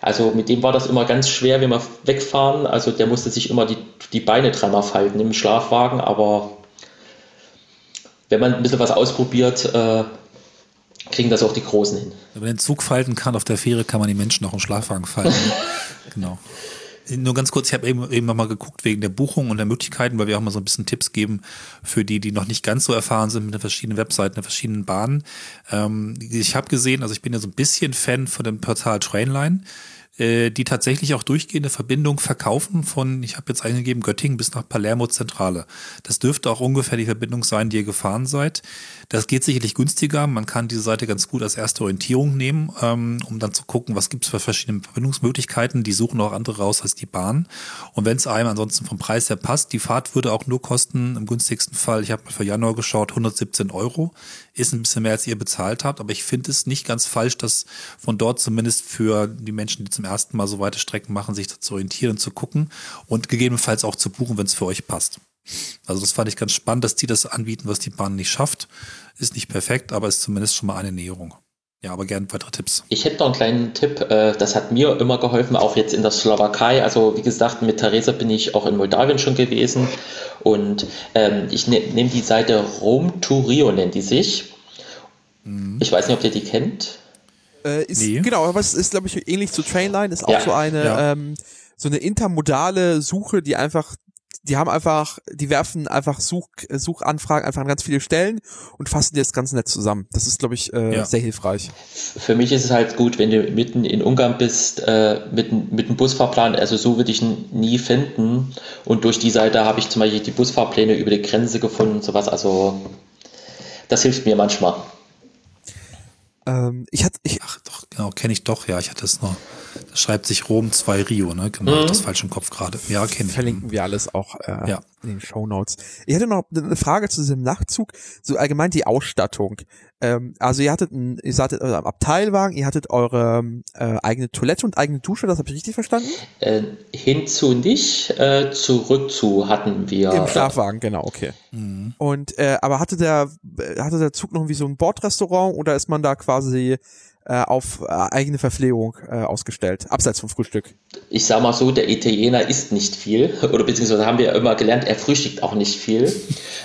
[SPEAKER 3] Also mit dem war das immer ganz schwer, wenn wir wegfahren. Also der musste sich immer die, die Beine dran aufhalten im Schlafwagen, aber wenn man ein bisschen was ausprobiert, äh, kriegen das auch die Großen hin.
[SPEAKER 1] Wenn man den Zug falten kann auf der Fähre, kann man die Menschen auch im Schlafwagen falten. genau. Nur ganz kurz, ich habe eben, eben nochmal geguckt wegen der Buchung und der Möglichkeiten, weil wir auch mal so ein bisschen Tipps geben für die, die noch nicht ganz so erfahren sind mit den verschiedenen Webseiten, den verschiedenen Bahnen. Ähm, ich habe gesehen, also ich bin ja so ein bisschen Fan von dem Portal Trainline. Äh, die tatsächlich auch durchgehende Verbindung verkaufen von, ich habe jetzt eingegeben, Göttingen bis nach Palermo Zentrale. Das dürfte auch ungefähr die Verbindung sein, die ihr gefahren seid. Das geht sicherlich günstiger. Man kann diese Seite ganz gut als erste Orientierung nehmen, ähm, um dann zu gucken, was gibt es für verschiedene Verbindungsmöglichkeiten. Die suchen auch andere raus als die Bahn. Und wenn es einem ansonsten vom Preis her passt, die Fahrt würde auch nur kosten, im günstigsten Fall, ich habe mal für Januar geschaut, 117 Euro. Ist ein bisschen mehr, als ihr bezahlt habt. Aber ich finde es nicht ganz falsch, dass von dort zumindest für die Menschen, die zum ersten Mal so weite Strecken machen, sich zu orientieren zu gucken und gegebenenfalls auch zu buchen, wenn es für euch passt. Also das fand ich ganz spannend, dass die das anbieten, was die Bahn nicht schafft. Ist nicht perfekt, aber ist zumindest schon mal eine Näherung. Ja, aber gern weitere Tipps.
[SPEAKER 3] Ich hätte noch einen kleinen Tipp, äh, das hat mir immer geholfen, auch jetzt in der Slowakei. Also wie gesagt, mit Theresa bin ich auch in Moldawien schon gewesen und ähm, ich ne, nehme die Seite Rome to Rio, nennt die sich. Mhm. Ich weiß nicht, ob ihr die kennt.
[SPEAKER 2] Äh, ist, nee. Genau, aber es ist, glaube ich, ähnlich zu Trainline, ist auch ja. so eine ja. ähm, so eine intermodale Suche, die einfach die haben einfach, die werfen einfach Such, Suchanfragen einfach an ganz viele Stellen und fassen die das ganz nett zusammen. Das ist, glaube ich, äh, ja. sehr hilfreich.
[SPEAKER 3] Für mich ist es halt gut, wenn du mitten in Ungarn bist, äh, mit, mit einem Busfahrplan, also so würde ich ihn nie finden. Und durch die Seite habe ich zum Beispiel die Busfahrpläne über die Grenze gefunden und sowas. Also das hilft mir manchmal.
[SPEAKER 1] Ähm, ich hatte, ich, ach doch, genau, kenne ich doch, ja, ich hatte es noch. Das schreibt sich Rom 2 Rio, ne? Genau, mhm. das falsch im Kopf gerade. Ja, kenne
[SPEAKER 2] ich. Verlinken wir alles auch äh, ja. in den Show Notes. Ich hätte noch eine Frage zu diesem Nachtzug, so allgemein die Ausstattung. Ähm, also ihr hattet ein, ihr hattet äh, Abteilwagen, ihr hattet eure äh, eigene Toilette und eigene Dusche, das habe ich richtig verstanden?
[SPEAKER 3] Äh, hinzu nicht, äh, zurück zu hatten wir.
[SPEAKER 2] Im Schlafwagen, genau, okay. Mhm. Und äh, aber hatte der hatte der Zug noch irgendwie so ein Bordrestaurant oder ist man da quasi äh, auf äh, eigene Verpflegung äh, ausgestellt, abseits vom Frühstück?
[SPEAKER 3] Ich sag mal so, der Italiener isst nicht viel, oder beziehungsweise haben wir ja immer gelernt, er frühstückt auch nicht viel.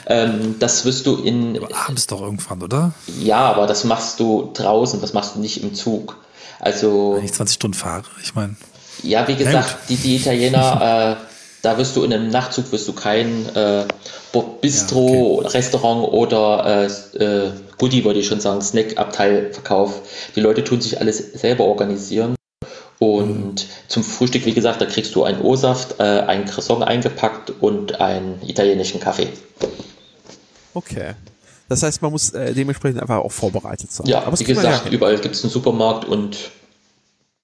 [SPEAKER 3] ähm, das wirst du in.
[SPEAKER 1] Aber abends doch irgendwann, oder?
[SPEAKER 3] Ja, aber das machst du draußen, das machst du nicht im Zug. Also.
[SPEAKER 1] Wenn ich 20 Stunden fahre, ich meine.
[SPEAKER 3] Ja, wie gesagt, die, die Italiener, äh, da wirst du in einem Nachtzug wirst du kein äh, Bistro, ja, okay. Restaurant oder äh, äh, Goodie, wollte ich schon sagen, Snack-Abteilverkauf. Die Leute tun sich alles selber organisieren. Und zum Frühstück, wie gesagt, da kriegst du einen O-Saft, äh, einen Croissant eingepackt und einen italienischen Kaffee.
[SPEAKER 2] Okay. Das heißt, man muss äh, dementsprechend einfach auch vorbereitet sein.
[SPEAKER 3] Ja, Aber wie gesagt, überall gibt es einen Supermarkt und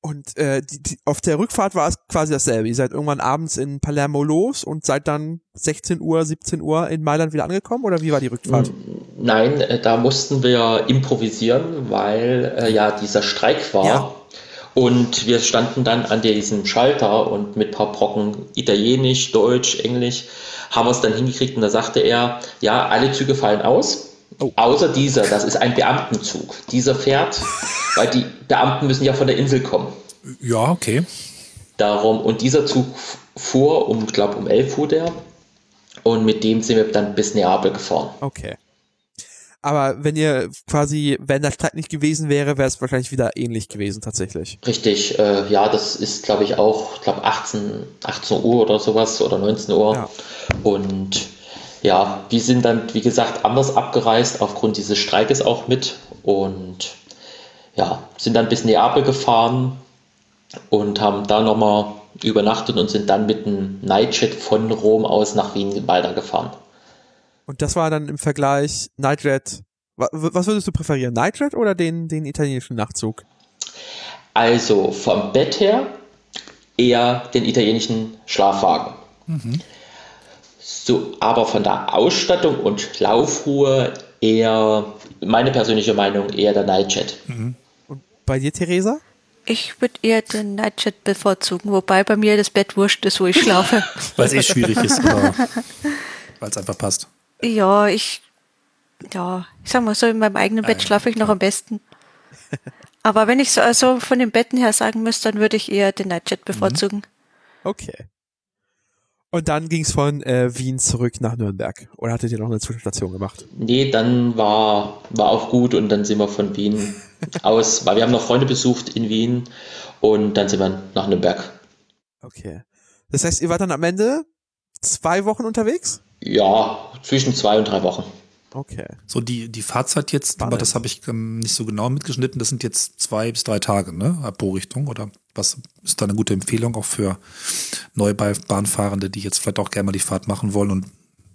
[SPEAKER 2] und äh, die, die, auf der Rückfahrt war es quasi dasselbe. Ihr seid irgendwann abends in Palermo los und seid dann 16 Uhr, 17 Uhr in Mailand wieder angekommen oder wie war die Rückfahrt?
[SPEAKER 3] Nein, äh, da mussten wir improvisieren, weil äh, ja dieser Streik war. Ja. Und wir standen dann an diesem Schalter und mit ein paar Brocken Italienisch, Deutsch, Englisch haben wir es dann hingekriegt und da sagte er, ja, alle Züge fallen aus. Oh. Außer dieser, das ist ein Beamtenzug. Dieser fährt, weil die Beamten müssen ja von der Insel kommen.
[SPEAKER 1] Ja, okay.
[SPEAKER 3] Darum, und dieser Zug fuhr, um, ich glaube, um 11 fuhr der. Und mit dem sind wir dann bis Neapel gefahren.
[SPEAKER 2] Okay. Aber wenn ihr quasi, wenn der Streik nicht gewesen wäre, wäre es wahrscheinlich wieder ähnlich gewesen tatsächlich.
[SPEAKER 3] Richtig, äh, ja, das ist glaube ich auch, ich glaube 18, 18 Uhr oder sowas oder 19 Uhr. Ja. Und ja, wir sind dann, wie gesagt, anders abgereist, aufgrund dieses Streikes auch mit. Und ja, sind dann bis Neapel gefahren und haben da nochmal übernachtet und sind dann mit einem Nightjet von Rom aus nach Wien weitergefahren.
[SPEAKER 2] Und das war dann im Vergleich Nightjet. Was würdest du präferieren, Nightjet oder den, den italienischen Nachtzug?
[SPEAKER 3] Also vom Bett her eher den italienischen Schlafwagen. Mhm. So, aber von der Ausstattung und Laufruhe eher, meine persönliche Meinung, eher der Nightjet.
[SPEAKER 2] Mhm. Und bei dir, Theresa?
[SPEAKER 4] Ich würde eher den Nightjet bevorzugen, wobei bei mir das Bett wurscht ist, wo ich schlafe.
[SPEAKER 1] weil es eh schwierig ist, oder weil es einfach passt.
[SPEAKER 4] Ja, ich, ja, ich sag mal so, in meinem eigenen Bett schlafe ich noch am besten. Aber wenn ich so also von den Betten her sagen müsste, dann würde ich eher den Nightjet bevorzugen.
[SPEAKER 2] Okay. Und dann ging es von äh, Wien zurück nach Nürnberg. Oder hattet ihr noch eine Zwischenstation gemacht?
[SPEAKER 3] Nee, dann war, war auch gut und dann sind wir von Wien aus, weil wir haben noch Freunde besucht in Wien und dann sind wir nach Nürnberg.
[SPEAKER 2] Okay. Das heißt, ihr wart dann am Ende zwei Wochen unterwegs?
[SPEAKER 3] Ja, zwischen zwei und drei Wochen.
[SPEAKER 2] Okay.
[SPEAKER 1] So die, die Fahrzeit jetzt, aber
[SPEAKER 2] Spannend.
[SPEAKER 1] das habe ich ähm, nicht so genau mitgeschnitten, das sind jetzt zwei bis drei Tage, ne? Pro Richtung oder was ist da eine gute Empfehlung auch für Neubahnfahrende, die jetzt vielleicht auch gerne mal die Fahrt machen wollen und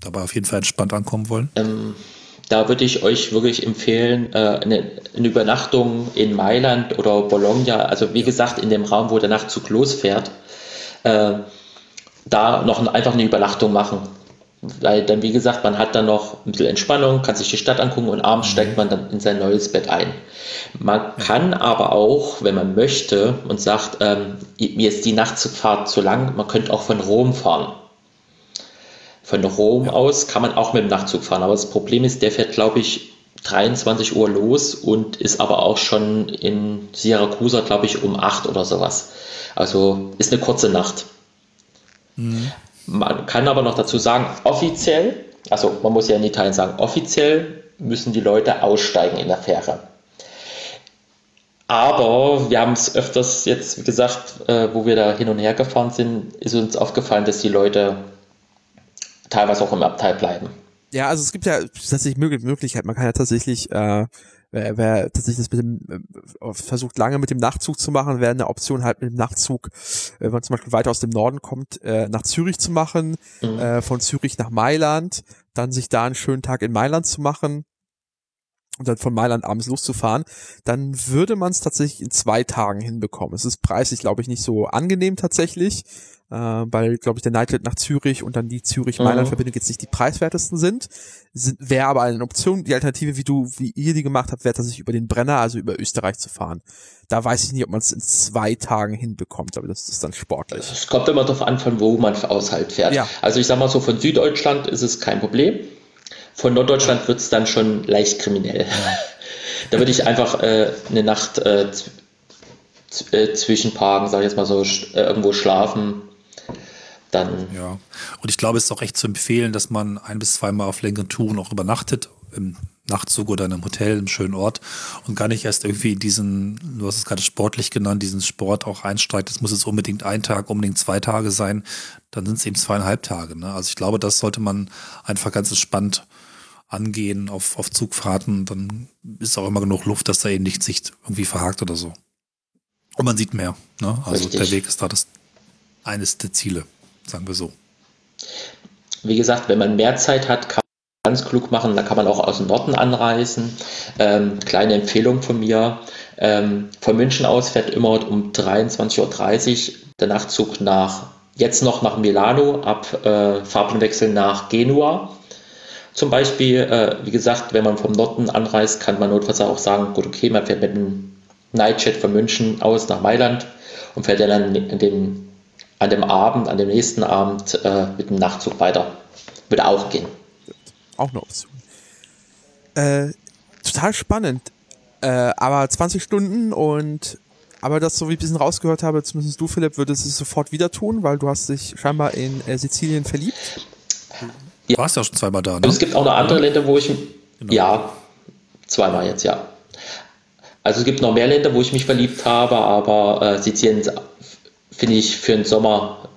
[SPEAKER 1] dabei auf jeden Fall entspannt ankommen wollen?
[SPEAKER 3] Ähm, da würde ich euch wirklich empfehlen, äh, eine, eine Übernachtung in Mailand oder Bologna, also wie gesagt, in dem Raum, wo der Nachtzug losfährt, äh, da noch ein, einfach eine Übernachtung machen. Weil dann, wie gesagt, man hat dann noch ein bisschen Entspannung, kann sich die Stadt angucken und abends steigt man dann in sein neues Bett ein. Man kann aber auch, wenn man möchte und sagt, ähm, mir ist die Nachtzugfahrt zu lang, man könnte auch von Rom fahren. Von Rom aus kann man auch mit dem Nachtzug fahren, aber das Problem ist, der fährt, glaube ich, 23 Uhr los und ist aber auch schon in Siracusa, glaube ich, um 8 oder sowas. Also ist eine kurze Nacht. Man kann aber noch dazu sagen, offiziell, also man muss ja in Italien sagen, offiziell müssen die Leute aussteigen in der Fähre. Aber wir haben es öfters jetzt, gesagt, äh, wo wir da hin und her gefahren sind, ist uns aufgefallen, dass die Leute teilweise auch im Abteil bleiben.
[SPEAKER 2] Ja, also es gibt ja tatsächlich Möglich Möglichkeit. Man kann ja tatsächlich, äh, wer, wer tatsächlich das mit dem äh, versucht lange mit dem Nachtzug zu machen, wäre eine Option halt mit dem Nachtzug, äh, wenn man zum Beispiel weiter aus dem Norden kommt, äh, nach Zürich zu machen,
[SPEAKER 3] Mhm.
[SPEAKER 2] äh, von Zürich nach Mailand, dann sich da einen schönen Tag in Mailand zu machen und dann von Mailand abends loszufahren, dann würde man es tatsächlich in zwei Tagen hinbekommen. Es ist preislich, glaube ich, nicht so angenehm tatsächlich, äh, weil, glaube ich, der Nightlet nach Zürich und dann die Zürich-Mailand-Verbindung jetzt nicht die preiswertesten sind. sind Wäre aber eine Option. Die Alternative, wie du, wie ihr die gemacht habt, wäre tatsächlich über den Brenner, also über Österreich zu fahren. Da weiß ich nicht, ob man es in zwei Tagen hinbekommt, aber das ist dann sportlich.
[SPEAKER 3] Es kommt immer darauf an, von wo man aus halt fährt.
[SPEAKER 2] Ja.
[SPEAKER 3] Also ich sag mal so, von Süddeutschland ist es kein Problem. Von Norddeutschland wird es dann schon leicht kriminell. Da würde ich einfach äh, eine Nacht äh, äh, zwischenparken, sag ich jetzt mal so, äh, irgendwo schlafen. Dann
[SPEAKER 1] Ja. Und ich glaube, es ist auch echt zu empfehlen, dass man ein bis zweimal auf längeren Touren auch übernachtet, im Nachtzug oder in einem Hotel, im schönen Ort und gar nicht erst irgendwie diesen, du hast es gerade sportlich genannt, diesen Sport auch einsteigt. Es muss jetzt unbedingt ein Tag, unbedingt zwei Tage sein. Dann sind es eben zweieinhalb Tage. Ne? Also ich glaube, das sollte man einfach ganz entspannt angehen auf, auf Zugfahrten. Dann ist auch immer genug Luft, dass da eben nichts sich irgendwie verhakt oder so. Und man sieht mehr. Ne? Also
[SPEAKER 3] Richtig.
[SPEAKER 1] der Weg ist da das eines der Ziele, sagen wir so.
[SPEAKER 3] Wie gesagt, wenn man mehr Zeit hat, kann man ganz klug machen. Da kann man auch aus dem Norden anreisen. Ähm, kleine Empfehlung von mir. Ähm, von München aus fährt immer um 23.30 Uhr der Nachtzug nach, jetzt noch nach Milano, ab äh, Fahrplanwechsel nach Genua. Zum Beispiel, äh, wie gesagt, wenn man vom Norden anreist, kann man notfalls auch sagen, gut, okay, man fährt mit einem Nightjet von München aus nach Mailand und fährt dann an dem, an dem Abend, an dem nächsten Abend äh, mit dem Nachtzug weiter. Würde auch gehen.
[SPEAKER 2] Auch eine Option. Äh, total spannend. Äh, aber 20 Stunden und aber das, so wie ich ein bisschen rausgehört habe, zumindest du, Philipp, würdest es sofort wieder tun, weil du hast dich scheinbar in äh, Sizilien verliebt.
[SPEAKER 1] Du warst ja schon zweimal da,
[SPEAKER 3] Und es
[SPEAKER 1] ne?
[SPEAKER 3] gibt auch noch andere Länder, wo ich,
[SPEAKER 1] Genau.
[SPEAKER 3] ja, zweimal jetzt, ja. Also es gibt noch mehr Länder, wo ich mich verliebt habe, aber äh, Sizilien finde ich für den Sommer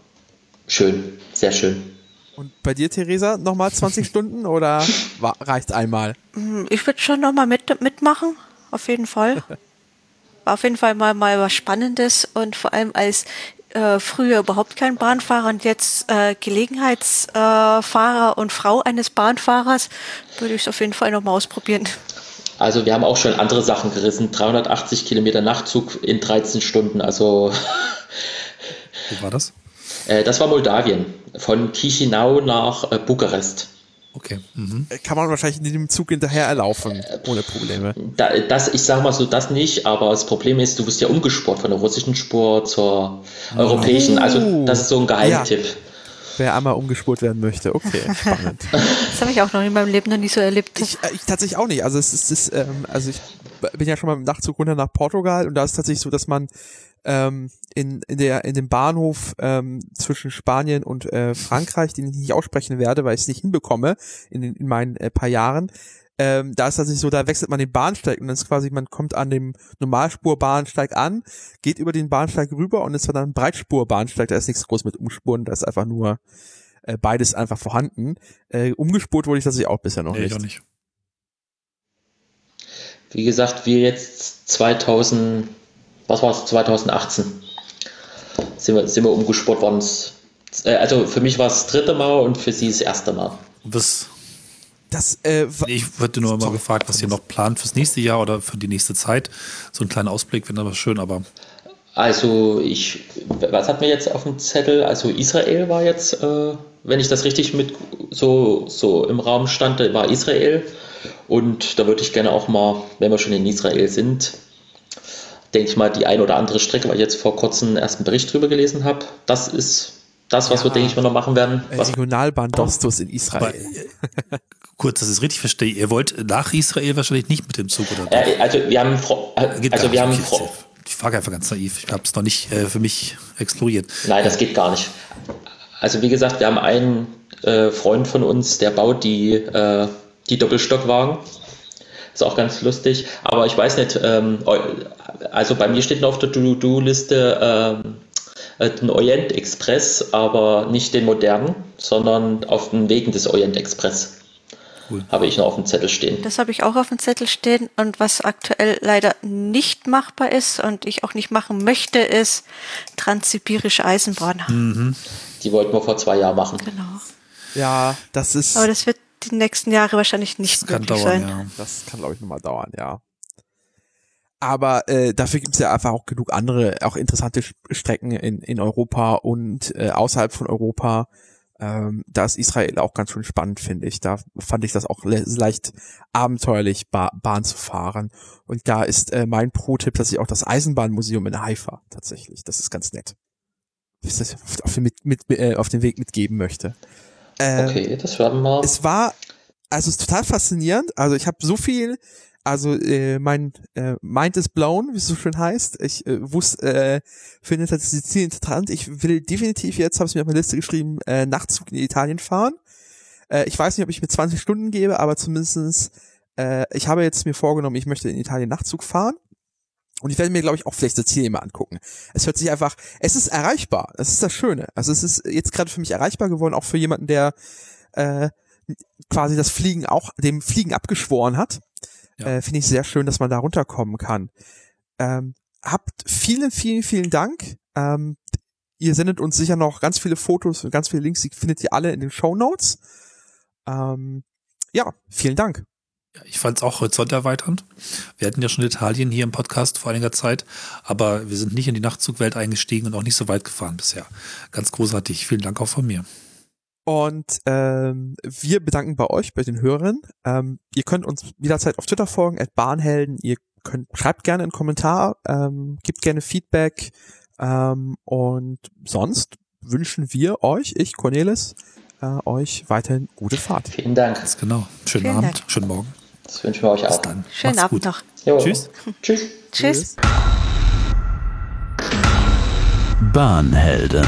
[SPEAKER 3] schön, sehr schön.
[SPEAKER 2] Und bei dir, Theresa, nochmal 20 Stunden oder reicht einmal?
[SPEAKER 4] Hm, Ich würde schon nochmal mit, mitmachen, auf jeden Fall. War auf jeden Fall mal, mal was Spannendes und vor allem als äh, früher überhaupt kein Bahnfahrer und jetzt äh, Gelegenheitsfahrer äh, und Frau eines Bahnfahrers, würde ich es auf jeden Fall nochmal ausprobieren.
[SPEAKER 3] Also wir haben auch schon andere Sachen gerissen. 380 Kilometer Nachtzug in 13 Stunden. Also
[SPEAKER 1] Wo war das?
[SPEAKER 3] Äh, das war Moldawien. Von Chisinau nach äh, Bukarest.
[SPEAKER 1] Okay. Mhm.
[SPEAKER 2] Kann man wahrscheinlich in dem Zug hinterher erlaufen, ohne Probleme.
[SPEAKER 3] Da, das, ich sage mal so, das nicht, aber das Problem ist, du wirst ja umgespurt von der russischen Spur zur europäischen. Also das ist so ein Geheimtipp.
[SPEAKER 2] Wer einmal umgespurt werden möchte. Okay, spannend.
[SPEAKER 4] Das habe ich auch noch in meinem Leben noch nie so erlebt.
[SPEAKER 2] Ich, äh, ich tatsächlich auch nicht. Also es ist, es ist ähm, also ich bin ja schon mal im Nachtzug runter nach Portugal und da ist tatsächlich so, dass man ähm, in, in der in dem Bahnhof ähm, zwischen Spanien und äh, Frankreich, den ich nicht aussprechen werde, weil ich es nicht hinbekomme in, den, in meinen äh, paar Jahren, ähm, da ist tatsächlich so, da wechselt man den Bahnsteig und dann ist quasi, man kommt an dem Normalspurbahnsteig an, geht über den Bahnsteig rüber und ist dann ein Breitspurbahnsteig, da ist nichts groß mit Umspuren, da ist einfach nur äh, beides einfach vorhanden. Äh, umgespurt wurde ich tatsächlich auch bisher noch
[SPEAKER 1] Nee, ich
[SPEAKER 2] nicht.
[SPEAKER 1] auch nicht.
[SPEAKER 3] wie gesagt, wir jetzt 2000, was war es, 2018 sind wir, sind wir umgespurt worden. Äh, also für mich war es das dritte Mal und für sie das erste Mal.
[SPEAKER 1] Was,
[SPEAKER 2] Das, äh,
[SPEAKER 1] ich wurde nur immer gefragt, was ihr noch plant fürs nächste Jahr oder für die nächste Zeit. So ein kleiner Ausblick wäre aber schön, aber
[SPEAKER 3] Also ich, was hat mir jetzt auf dem Zettel? Also Israel war jetzt, äh, wenn ich das richtig mit so, so im Raum stand, war Israel. Und da würde ich gerne auch mal, wenn wir schon in Israel sind, denke ich mal, die ein oder andere Strecke, weil ich jetzt vor kurzem erst einen Bericht drüber gelesen habe. Das ist das, was
[SPEAKER 2] Ja.
[SPEAKER 3] wir, denke ich mal, noch machen werden.
[SPEAKER 2] äh,
[SPEAKER 3] Was,
[SPEAKER 2] Regionalbahn Dostos in Israel.
[SPEAKER 1] äh, kurz, dass ich es richtig verstehe. Ihr wollt nach Israel wahrscheinlich nicht mit dem Zug oder
[SPEAKER 3] äh, also wir haben, Fro- äh,
[SPEAKER 1] Geht
[SPEAKER 3] also wir haben. Fro-
[SPEAKER 1] ich frage einfach ganz naiv. Ich habe es noch nicht äh, für mich exploriert.
[SPEAKER 3] Nein, das geht gar nicht. Also wie gesagt, wir haben einen äh, Freund von uns, der baut die, äh, die Doppelstockwagen. Ist auch ganz lustig. Aber ich weiß nicht, ähm, also bei mir steht noch auf der To-Do-Liste ähm, äh, den Orient Express, aber nicht den modernen, sondern auf den Wegen des Orient Express.
[SPEAKER 1] Cool.
[SPEAKER 3] Habe ich noch auf dem Zettel stehen.
[SPEAKER 4] Das habe ich auch auf dem Zettel stehen. Und was aktuell leider nicht machbar ist und ich auch nicht machen möchte, ist Transsibirische Eisenbahn.
[SPEAKER 3] Die wollten wir vor zwei Jahren machen.
[SPEAKER 4] Genau.
[SPEAKER 2] Ja, das ist,
[SPEAKER 4] Aber das wird die nächsten Jahre wahrscheinlich nicht
[SPEAKER 1] Das kann
[SPEAKER 4] möglich
[SPEAKER 1] dauern,
[SPEAKER 4] sein.
[SPEAKER 1] ja.
[SPEAKER 2] das kann, glaube ich, nochmal dauern, ja. Aber äh, dafür gibt es ja einfach auch genug andere, auch interessante Strecken in, in Europa und äh, außerhalb von Europa. Ähm, da ist Israel auch ganz schön spannend, finde ich. Da fand ich das auch le leicht abenteuerlich, ba Bahn zu fahren. Und da ist äh, mein Pro-Tipp tatsächlich auch das Eisenbahnmuseum in Haifa tatsächlich. Das ist ganz nett. Wie ich das auf, auf, den, mit, mit, äh, auf den Weg mitgeben möchte. Ähm,
[SPEAKER 3] Okay, das werden wir.
[SPEAKER 2] es war, also es ist total faszinierend. Also ich habe so viel, also äh, mein äh, Mind is blown, wie es so schön heißt. Ich äh, wusste, äh, finde das Ziel interessant. Ich will definitiv jetzt, habe ich mir auf meine Liste geschrieben, äh, Nachtzug in Italien fahren. Äh, ich weiß nicht, ob ich mir 20 Stunden gebe, aber zumindestens, äh, ich habe jetzt mir vorgenommen, ich möchte in Italien Nachtzug fahren. Und ich werde mir, glaube ich, auch vielleicht das Ziel mal angucken. Es hört sich einfach, es ist erreichbar. Das ist das Schöne. Also es ist jetzt gerade für mich erreichbar geworden, auch für jemanden, der äh, quasi das Fliegen auch, dem Fliegen abgeschworen hat.
[SPEAKER 1] Ja.
[SPEAKER 2] Äh, Finde ich sehr schön, dass man da runterkommen kann. Ähm, habt vielen, vielen, vielen Dank. Ähm, ihr sendet uns sicher noch ganz viele Fotos und ganz viele Links, die findet ihr alle in den Show Notes. Ähm, ja, vielen Dank.
[SPEAKER 1] Ich fand es auch horizont erweiternd. Wir hatten ja schon Italien hier im Podcast vor einiger Zeit, aber wir sind nicht in die Nachtzugwelt eingestiegen und auch nicht so weit gefahren bisher. Ganz großartig. Vielen Dank auch von mir.
[SPEAKER 2] Und ähm, wir bedanken bei euch, bei den Hörern. Ähm, ihr könnt uns jederzeit auf Twitter folgen, at Bahnhelden. Ihr könnt, schreibt gerne einen Kommentar, ähm, gebt gerne Feedback. Ähm, und sonst wünschen wir euch, ich, Cornelis, äh, euch weiterhin gute Fahrt.
[SPEAKER 3] Vielen Dank.
[SPEAKER 1] Ganz genau. Schönen
[SPEAKER 4] Vielen
[SPEAKER 1] Abend,
[SPEAKER 4] Dank.
[SPEAKER 1] schönen Morgen.
[SPEAKER 3] Das wünschen wir euch
[SPEAKER 1] Bis
[SPEAKER 3] auch.
[SPEAKER 1] dann.
[SPEAKER 4] Schönen
[SPEAKER 1] Macht's
[SPEAKER 4] Abend
[SPEAKER 1] gut.
[SPEAKER 4] noch.
[SPEAKER 3] Jo.
[SPEAKER 1] Tschüss.
[SPEAKER 3] Tschüss.
[SPEAKER 4] Tschüss.
[SPEAKER 2] Tschüss.
[SPEAKER 5] Bahnhelden.